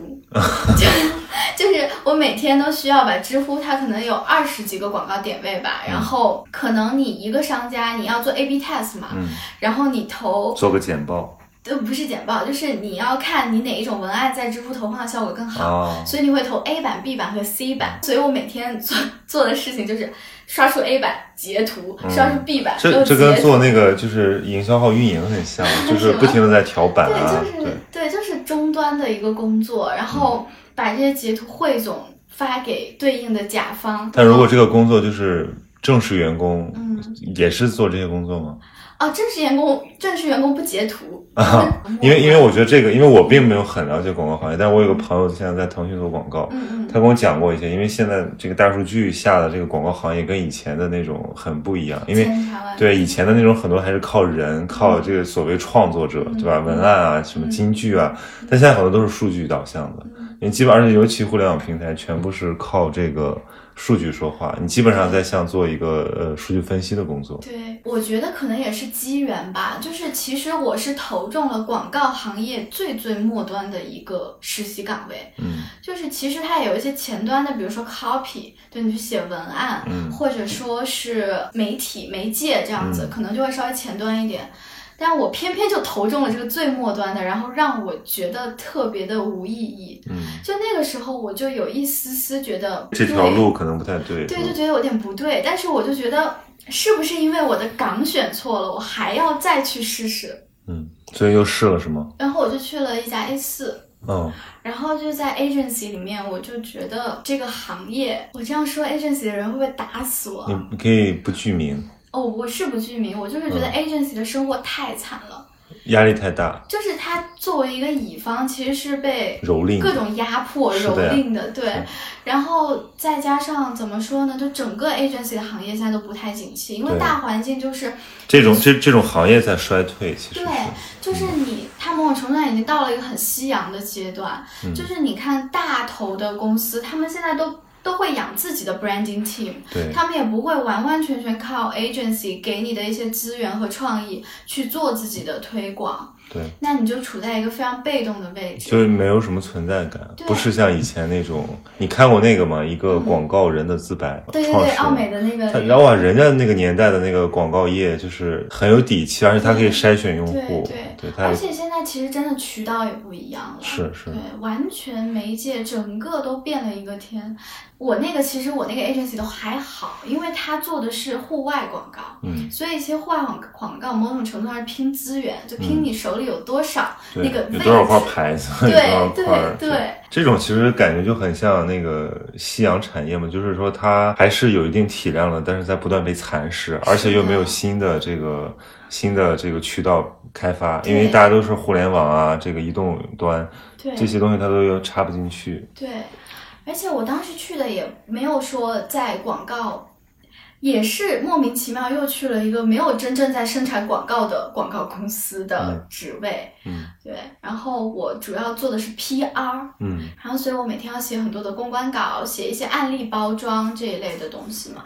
就 就是我每天都需要把知乎，它可能有二十几个广告点位吧，然后可能你一个商家你要做 A/B test 嘛，嗯，然后你投做个简报呃不是简报，就是你要看你哪一种文案在知乎投放的效果更好。啊，所以你会投 A 版、B 版和 C 版，所以我每天做做的事情就是刷出 A 版截图，刷出 B 版又这。这跟做那个就是营销号运营很像，就是不停的在调版啊，对，就是，对，就是终端的一个工作，然后把这些截图汇总发给对应的甲方。但如果这个工作就是正式员工，嗯也是做这些工作吗？啊，正式员工正式员工不截图，啊，因为因为我觉得这个，因为我并没有很了解广告行业，但是我有个朋友现在在腾讯做广告，嗯嗯。他跟我讲过一些，因为现在这个大数据下的这个广告行业跟以前的那种很不一样，因为对以前的那种很多还是靠人，靠这个所谓创作者，对吧？文案啊，什么金句啊，但现在很多都是数据导向的，因为基本上尤其互联网平台全部是靠这个数据说话，你基本上在像做一个呃数据分析的工作。对，我觉得可能也是机缘吧。就是其实我是投中了广告行业最最末端的一个实习岗位。嗯，就是其实它也有一些前端的，比如说 copy，对你去写文案，嗯或者说是媒体媒介这样子，可能就会稍微前端一点。但我偏偏就投中了这个最末端的，然后让我觉得特别的无意义。嗯，就那个时候，我就有一丝丝觉得这条路可能不太对。对，就觉得有点不对。但是我就觉得，是不是因为我的岗选错了，我还要再去试试？嗯，所以又试了是吗？然后我就去了一家 A 四。嗯，然后就在 agency 里面，我就觉得这个行业，我这样说 agency 的人会不会打死我？你你可以不具名，哦，我是不具名，我就是觉得 agency 的生活太惨了。压力太大，就是他作为一个乙方，其实是被蹂躏各种压迫、蹂躏的，对。然后再加上怎么说呢？就整个 agency 的行业现在都不太景气，因为大环境就是这种这这种行业在衰退，其实对，就是你，它某种程度上已经到了一个很夕阳的阶段。嗯就是你看大头的公司，他们现在都都会养自己的 branding team，对。他们也不会完完全全靠 agency 给你的一些资源和创意去做自己的推广，对，那你就处在一个非常被动的位置。就是没有什么存在感，不是像以前那种，你看过那个吗？一个广告人的自白，对对对，奥美的那个他，然后啊，人家那个年代的那个广告业就是很有底气，而且他可以筛选用户，对对而且现在其实真的渠道也不一样了，是是对，完全媒介整个都变了一个天。我那个其实我那个 agency 都还好，因为他做的是户外广告，嗯，所以一些户外广广告某种程度上是拼资源，就拼你手里有多少、对那个位有多少块。牌子，对对，对这种其实感觉就很像那个夕阳产业嘛，就是说它还是有一定体量的，但是在不断被蚕食，而且又没有新的这个新的这个渠道开发，因为大家都是互联网啊，这个移动端对这些东西它都有插不进去。对，而且我当时去的也没有说在广告，也是莫名其妙又去了一个没有真正在生产广告的广告公司的职位。嗯对，然后我主要做的是 PR，嗯然后所以我每天要写很多的公关稿，写一些案例包装这一类的东西嘛。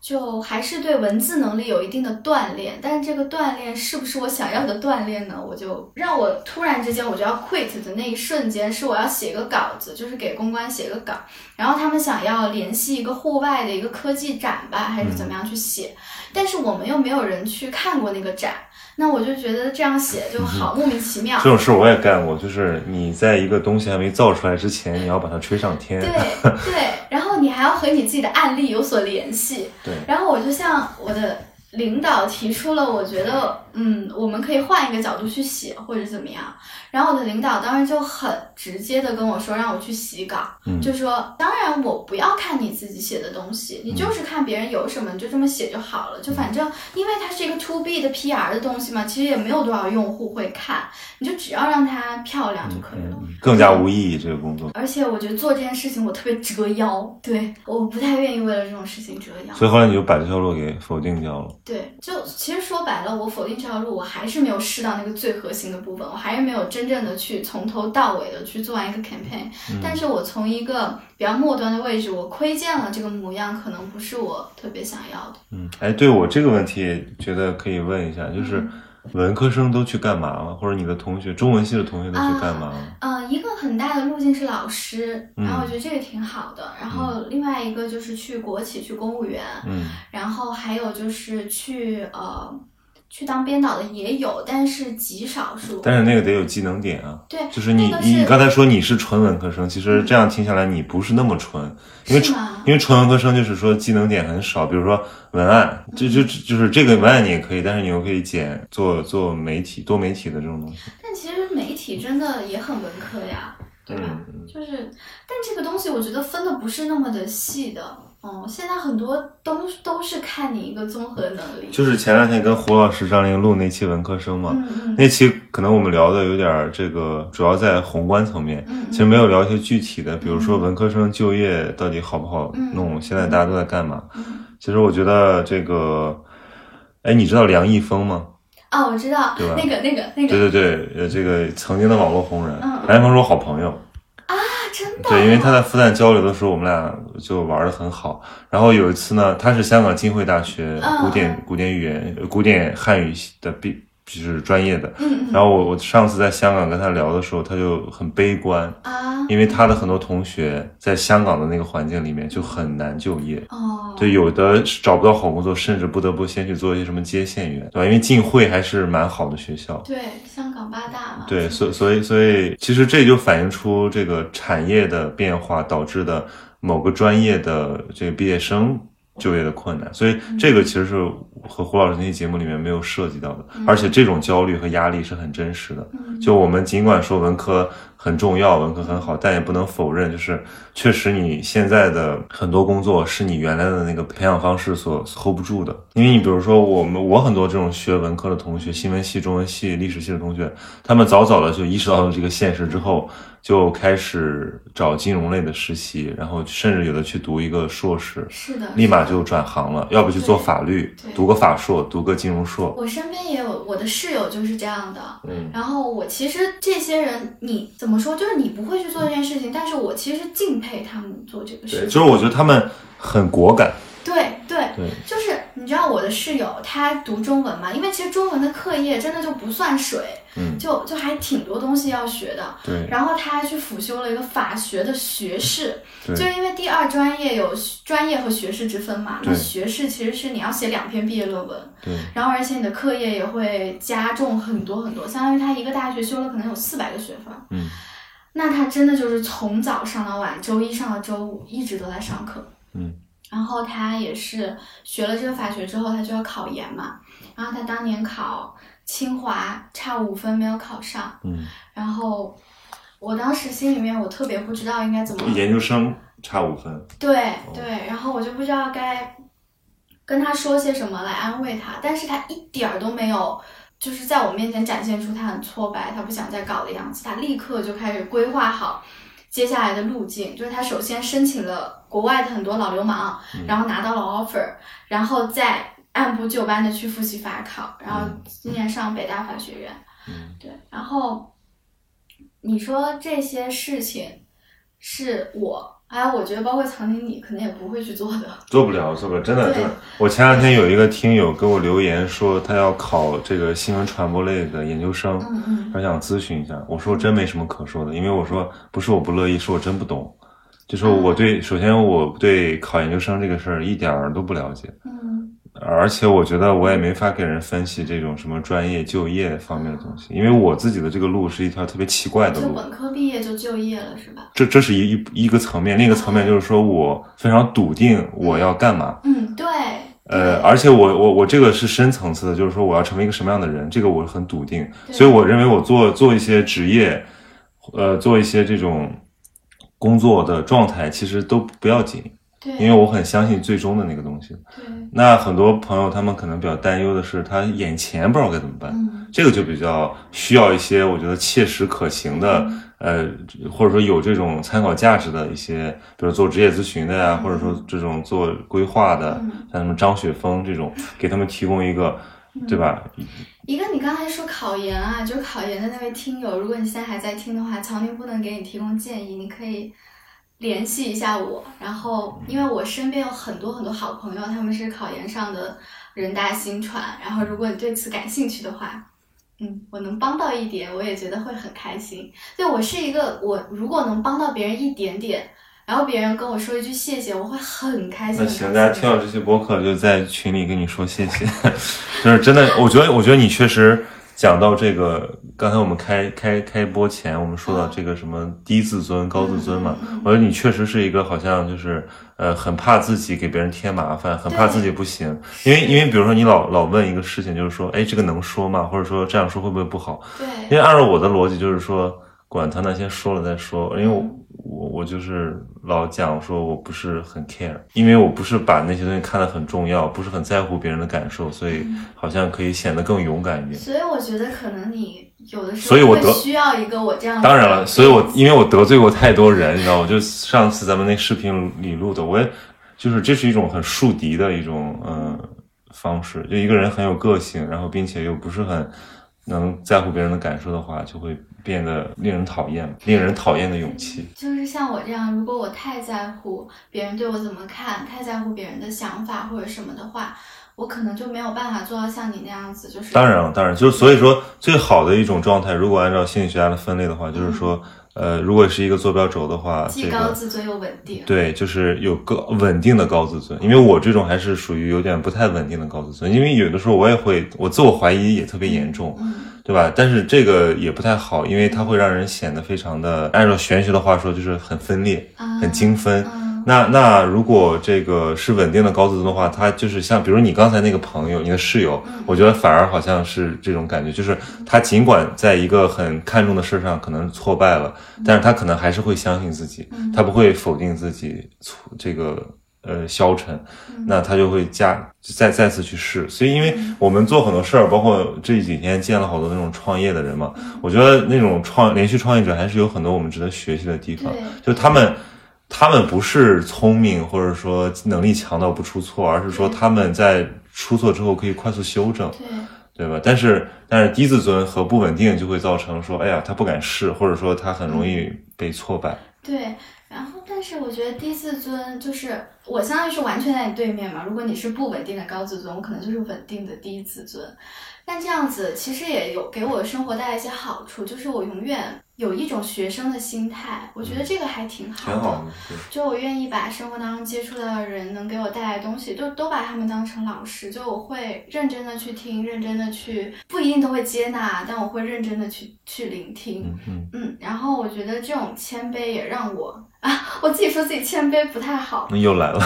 就还是对文字能力有一定的锻炼，但是这个锻炼是不是我想要的锻炼呢？我就让我突然之间我就要 quit 的那一瞬间，是我要写个稿子，就是给公关写个稿，然后他们想要联系一个户外的一个科技展吧，还是怎么样去写，但是我们又没有人去看过那个展，那我就觉得这样写就好莫名其妙。这种事我也干过，就是你在一个东西还没造出来之前，你要把它吹上天。对 对，然后你还要和你自己的案例有所联系。对然后我就向我的领导提出了，我觉得，嗯，我们可以换一个角度去写，或者怎么样。然后我的领导当时就很直接的跟我说，让我去洗稿，嗯就说，当然我不要看你自己写的东西，你就是看别人有什么，你就这么写就好了。就反正，因为它是一个 to B 的 PR 的东西嘛，其实也没有多少用户会看，你就只要让它漂亮就可以了。嗯，更加无意义这个工作。而且我觉得做这件事情我特别折腰，对，我不太愿意为了这种事情折腰。所以后来你就把这条路给否定掉了。对，就其实说白了，我否定这条路，我还是没有试到那个最核心的部分，我还是没有真正的去从头到尾的去做完一个 campaign、但是我从一个比较末端的位置，我窥见了这个模样，可能不是我特别想要的。嗯，哎，对我这个问题，觉得可以问一下，就是文科生都去干嘛了？或者你的同学，中文系的同学都去干嘛了？呃，一个很大的路径是老师，嗯然后我觉得这个挺好的。然后另外一个就是去国企去公务员，嗯然后还有就是去呃去当编导的也有，但是极少数。但是那个得有技能点啊。对，就是你那个你你刚才说你是纯文科生，其实这样听下来你不是那么纯，因为纯因为纯文科生就是说技能点很少，比如说文案，就就就是这个文案你也可以，但是你又可以剪做做媒体多媒体的这种东西。但其实媒体真的也很文科呀，对吧？嗯就是，但这个东西我觉得分的不是那么的细的。哦、现在很多都都是看你一个综合能力。就是前两天跟胡老师、张玲录那期文科生嘛，嗯嗯那期可能我们聊的有点儿这个，主要在宏观层面，嗯其实没有聊一些具体的，比如说文科生就业到底好不好嗯弄，现在大家都在干嘛？嗯其实我觉得这个，哎，你知道梁一峰吗？啊，我知道对吧那个那个那个对对对，呃，这个曾经的网络红人，嗯梁一峰是我好朋友，啊，真的？对，因为他在复旦交流的时候，我们俩就玩的很好。然后有一次呢，他是香港浸会大学古典古典语言、古典汉语的毕。就是专业的，然后我我上次在香港跟他聊的时候，他就很悲观啊，因为他的很多同学在香港的那个环境里面就很难就业。哦，对，有的找不到好工作，甚至不得不先去做一些什么接线员，对吧？因为浸会还是蛮好的学校，对，香港八大嘛，对，所所以所以其实这就反映出这个产业的变化导致的某个专业的这个毕业生。就业的困难，所以这个其实是和胡老师那期节目里面没有涉及到的，而且这种焦虑和压力是很真实的。就我们尽管说文科很重要，文科很好，但也不能否认，就是确实你现在的很多工作是你原来的那个培养方式所 hold 不住的。因为你比如说我们我很多这种学文科的同学，新闻系、中文系、历史系的同学，他们早早的就意识到了这个现实之后。就开始找金融类的实习，然后甚至有的去读一个硕士，是的，立马就转行了，要不去做法律，读个法硕，读个金融硕。我身边也有我的室友就是这样的，嗯，然后我其实这些人，你怎么说，就是你不会去做这件事情，但是我其实敬佩他们做这个事情，就是我觉得他们很果敢。对对对，就是你知道我的室友他读中文嘛，因为其实中文的课业真的就不算水，嗯，就就还挺多东西要学的。对，然后他还去辅修了一个法学的学士，就是因为第二专业有专业和学士之分嘛。那学士其实是你要写两篇毕业论文，对，然后而且你的课业也会加重很多很多，相当于他一个大学修了可能有四百个学分。嗯，那他真的就是从早上到晚，周一上到周五一直都在上课。嗯。然后他也是学了这个法学之后，他就要考研嘛。然后他当年考清华差五分没有考上。嗯。然后我当时心里面我特别不知道应该怎么。研究生差五分。对对，然后我就不知道该跟他说些什么来安慰他，但是他一点儿都没有，就是在我面前展现出他很挫败，他不想再搞的样子。他立刻就开始规划好。接下来的路径就是他首先申请了国外的很多老流氓，然后拿到了 offer，然后再按部就班的去复习法考，然后今年上北大法学院。对，然后你说这些事情是我。哎，我觉得包括曾经你可能也不会去做的，做不了，做不了，真的，真的。我前两天有一个听友给我留言说，他要考这个新闻传播类的研究生，嗯嗯，他想咨询一下。我说我真没什么可说的，因为我说不是我不乐意，是我真不懂。就是我对，首先我对考研究生这个事儿一点儿都不了解，嗯。而且我觉得我也没法给人分析这种什么专业就业方面的东西，因为我自己的这个路是一条特别奇怪的路。就本科毕业就就业了是吧？这这是一一一个层面，另一个层面就是说我非常笃定我要干嘛。嗯，对。呃，而且我我我这个是深层次的，就是说我要成为一个什么样的人，这个我很笃定。所以我认为我做做一些职业，呃，做一些这种工作的状态，其实都不要紧。因为我很相信最终的那个东西。对，那很多朋友他们可能比较担忧的是，他眼前不知道该怎么办。嗯，这个就比较需要一些我觉得切实可行的，呃，或者说有这种参考价值的一些，比如做职业咨询的呀，或者说这种做规划的，像什么张雪峰这种，给他们提供一个，对吧？一个你刚才说考研啊，就是考研的那位听友，如果你现在还在听的话，曹宁不能给你提供建议，你可以。联系一下我，然后因为我身边有很多很多好朋友，他们是考研上的人大新传，然后如果你对此感兴趣的话，嗯，我能帮到一点，我也觉得会很开心。对我是一个，我如果能帮到别人一点点，然后别人跟我说一句谢谢，我会很开心。那行，大家听到这期播客就在群里跟你说谢谢，就是真的，我觉得，我觉得你确实。讲到这个，刚才我们开开开播前，我们说到这个什么低自尊、高自尊嘛，我觉得你确实是一个好像就是呃很怕自己给别人添麻烦，很怕自己不行，因为因为比如说你老老问一个事情，就是说，哎，这个能说吗？或者说这样说会不会不好？对，因为按照我的逻辑就是说。管他呢，先说了再说。因为我我我就是老讲说我不是很 care，因为我不是把那些东西看得很重要，不是很在乎别人的感受，所以好像可以显得更勇敢一点。所以我觉得可能你有的时候，所以我得需要一个我这样。当然了，所以我因为我得罪过太多人，你知道吗？就上次咱们那视频里录的，我也就是这是一种很树敌的一种嗯方式，就一个人很有个性，然后并且又不是很。能在乎别人的感受的话，就会变得令人讨厌，令人讨厌的勇气。就是像我这样，如果我太在乎别人对我怎么看，太在乎别人的想法或者什么的话，我可能就没有办法做到像你那样子。就是当然了，当然就是所以说，最好的一种状态，如果按照心理学家的分类的话，就是说。呃，如果是一个坐标轴的话，既高自尊又稳定。对，就是有高稳定的高自尊。因为我这种还是属于有点不太稳定的高自尊，因为有的时候我也会，我自我怀疑也特别严重，对吧？但是这个也不太好，因为它会让人显得非常的，按照玄学的话说，就是很分裂，很精分。那那如果这个是稳定的高自尊的话，他就是像比如你刚才那个朋友，你的室友，我觉得反而好像是这种感觉，就是他尽管在一个很看重的事上可能挫败了，但是他可能还是会相信自己，他不会否定自己这个呃消沉，那他就会加再再次去试。所以因为我们做很多事儿，包括这几天见了好多那种创业的人嘛，我觉得那种创连续创业者还是有很多我们值得学习的地方，就他们。他们不是聪明，或者说能力强到不出错，而是说他们在出错之后可以快速修正，对对吧？但是但是低自尊和不稳定就会造成说，哎呀，他不敢试，或者说他很容易被挫败。对，然后但是我觉得低自尊就是我相当于是完全在你对面嘛。如果你是不稳定的高自尊，我可能就是稳定的低自尊。但这样子其实也有给我的生活带来一些好处，就是我永远。有一种学生的心态，我觉得这个还挺好的。就我愿意把生活当中接触到的人能给我带来东西，就都把他们当成老师。就我会认真的去听，认真的去，不一定都会接纳，但我会认真的去去聆听。嗯嗯。然后我觉得这种谦卑也让我啊，我自己说自己谦卑不太好。那又来了。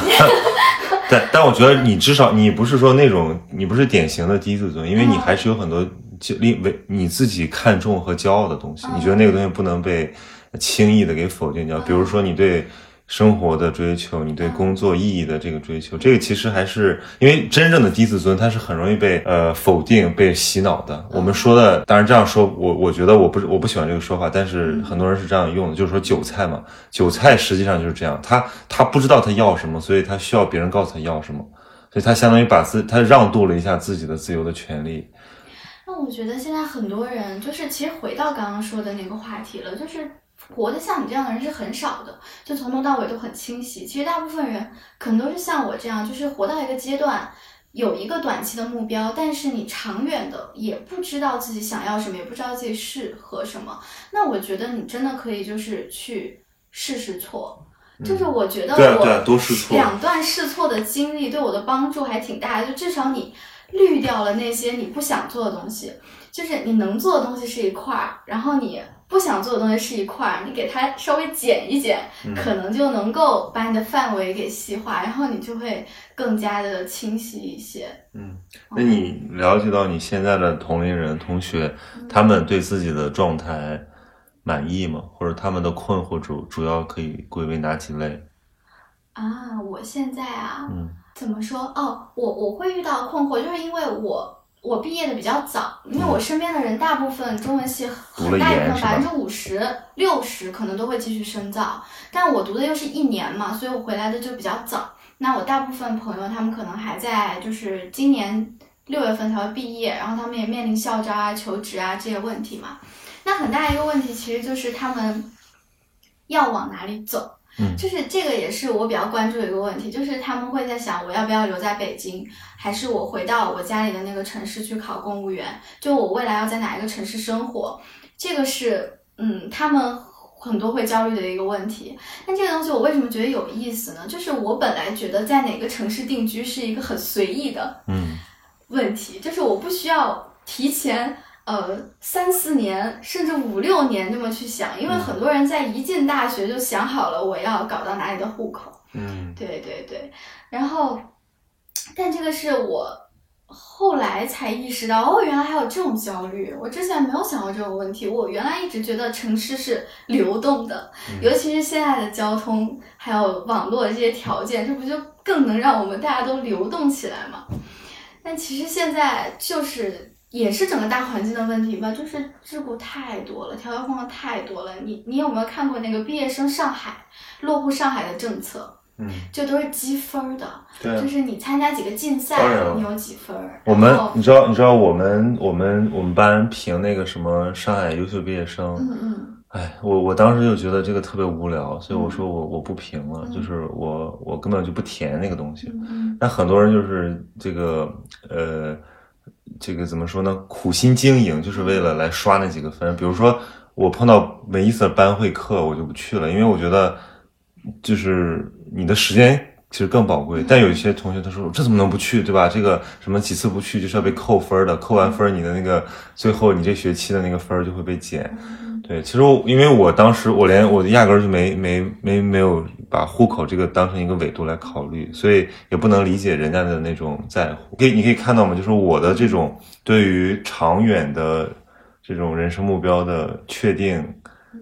但但我觉得你至少你不是说那种你不是典型的低自尊，因为你还是有很多。就另为你自己看重和骄傲的东西，你觉得那个东西不能被轻易的给否定掉。比如说你对生活的追求，你对工作意义的这个追求，这个其实还是因为真正的低自尊，它是很容易被呃否定、被洗脑的。我们说的，当然这样说，我我觉得我不是我不喜欢这个说法，但是很多人是这样用的，就是说韭菜嘛，韭菜实际上就是这样，他他不知道他要什么，所以他需要别人告诉他要什么，所以他相当于把自他让渡了一下自己的自由的权利。那我觉得现在很多人就是，其实回到刚刚说的那个话题了，就是活得像你这样的人是很少的，就从头到尾都很清晰。其实大部分人可能都是像我这样，就是活到一个阶段，有一个短期的目标，但是你长远的也不知道自己想要什么，也不知道自己适合什么。那我觉得你真的可以就是去试试错，就是我觉得我两段试错的经历对我的帮助还挺大的，就至少你。滤掉了那些你不想做的东西，就是你能做的东西是一块儿，然后你不想做的东西是一块儿，你给它稍微减一减，可能就能够把你的范围给细化，然后你就会更加的清晰一些。嗯，那你了解到你现在的同龄人同学，他们对自己的状态满意吗？或者他们的困惑主主要可以归为哪几类？啊，我现在啊，嗯。怎么说哦？我我会遇到困惑，就是因为我我毕业的比较早，因为我身边的人大部分中文系很大一部分百分之五十六十可能都会继续深造，但我读的又是一年嘛，所以我回来的就比较早。那我大部分朋友他们可能还在，就是今年六月份才会毕业，然后他们也面临校招啊、求职啊这些问题嘛。那很大一个问题其实就是他们要往哪里走。就是这个也是我比较关注的一个问题，就是他们会在想我要不要留在北京，还是我回到我家里的那个城市去考公务员？就我未来要在哪一个城市生活？这个是嗯，他们很多会焦虑的一个问题。但这个东西我为什么觉得有意思呢？就是我本来觉得在哪个城市定居是一个很随意的嗯问题，就是我不需要提前。呃，三四年甚至五六年这么去想，因为很多人在一进大学就想好了我要搞到哪里的户口。嗯，对对对。然后，但这个是我后来才意识到，哦，原来还有这种焦虑。我之前没有想过这种问题。我原来一直觉得城市是流动的，尤其是现在的交通还有网络这些条件，这不就更能让我们大家都流动起来吗？但其实现在就是。也是整个大环境的问题吧，就是桎梏太多了，条条框框太多了。你你有没有看过那个毕业生上海落户上海的政策？嗯，就都是积分儿的，对啊就是你参加几个竞赛你有几分儿。我们你知道你知道我们我们我们班评那个什么上海优秀毕业生，嗯嗯哎，我我当时就觉得这个特别无聊，所以我说我我不评了，就是我我根本就不填那个东西。嗯嗯但很多人就是这个呃，这个怎么说呢？苦心经营，就是为了来刷那几个分。比如说，我碰到没意思的班会课，我就不去了，因为我觉得就是你的时间其实更宝贵。但有一些同学他说这怎么能不去，对吧？这个什么几次不去就是要被扣分的，扣完分你的那个最后你这学期的那个分儿就会被减。对，其实我因为我当时我连我压根儿就没没没没有把户口这个当成一个纬度来考虑，所以也不能理解人家的那种在乎。可以你可以看到吗？就是我的这种对于长远的这种人生目标的确定，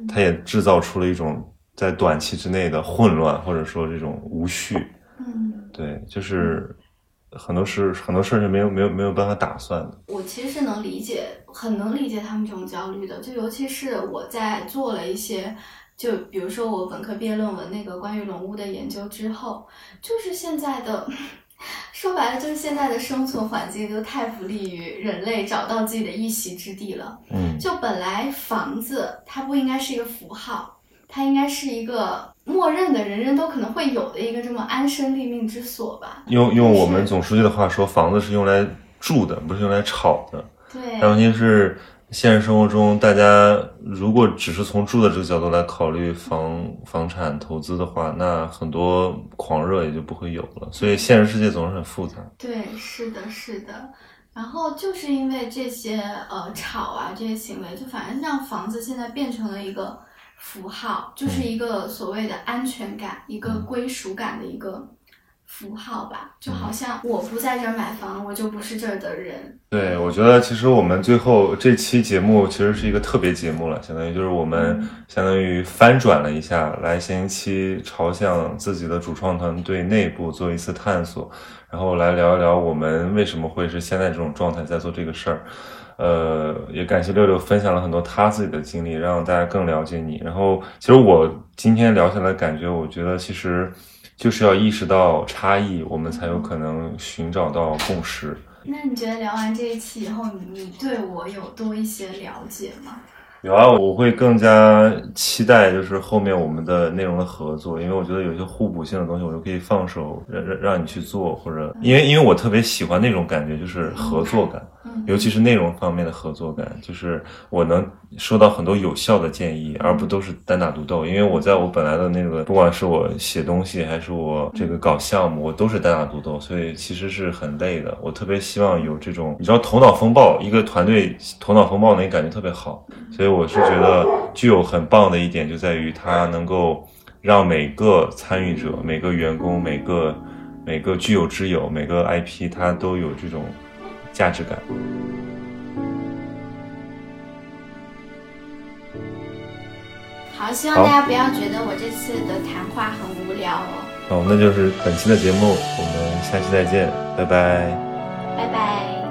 它也制造出了一种在短期之内的混乱，或者说这种无序。嗯，对，就是很多事很多事儿是没有没有没有办法打算的。我其实是能理解，很能理解他们这种焦虑的。就尤其是我在做了一些，就比如说我本科毕业论文那个关于龙屋的研究之后，就是现在的。说白了，就是现在的生存环境都太不利于人类找到自己的一席之地了。嗯，就本来房子它不应该是一个符号，它应该是一个默认的人人都可能会有的一个这么安身立命之所吧。用用我们总书记的话说，房子是用来住的，不是用来炒的。对，然后您是，现实生活中，大家如果只是从住的这个角度来考虑房房产投资的话，那很多狂热也就不会有了。所以，现实世界总是很复杂。对，是的，是的。然后就是因为这些呃炒啊这些行为，就反正让房子现在变成了一个符号，就是一个所谓的安全感、一个归属感的一个符号吧。就好像我不在这儿买房，我就不是这儿的人。对，我觉得其实我们最后这期节目其实是一个特别节目了，相当于就是我们相当于翻转了一下，来闲鱼期朝向自己的主创团队内部做一次探索，然后来聊一聊我们为什么会是现在这种状态在做这个事儿。呃，也感谢六六分享了很多他自己的经历，让大家更了解你。然后，其实我今天聊下来感觉，我觉得其实就是要意识到差异，我们才有可能寻找到共识。那你觉得聊完这一期以后，你你对我有多一些了解吗？有啊，我会更加期待就是后面我们的内容的合作，因为我觉得有些互补性的东西，我就可以放手让让让你去做，或者因为因为我特别喜欢那种感觉，就是合作感，嗯尤其是内容方面的合作感，就是我能收到很多有效的建议，而不都是单打独斗。因为我在我本来的那个，不管是我写东西还是我这个搞项目，我都是单打独斗，所以其实是很累的。我特别希望有这种，你知道头脑风暴，一个团队头脑风暴那感觉特别好，所以我是觉得具有很棒的一点就在于它能够让每个参与者、每个员工、每个每个具有之友、每个 IP，它都有这种价值感。好，希望大家不要觉得我这次的谈话很无聊哦。哦，那就是本期的节目，我们下期再见，拜拜拜拜。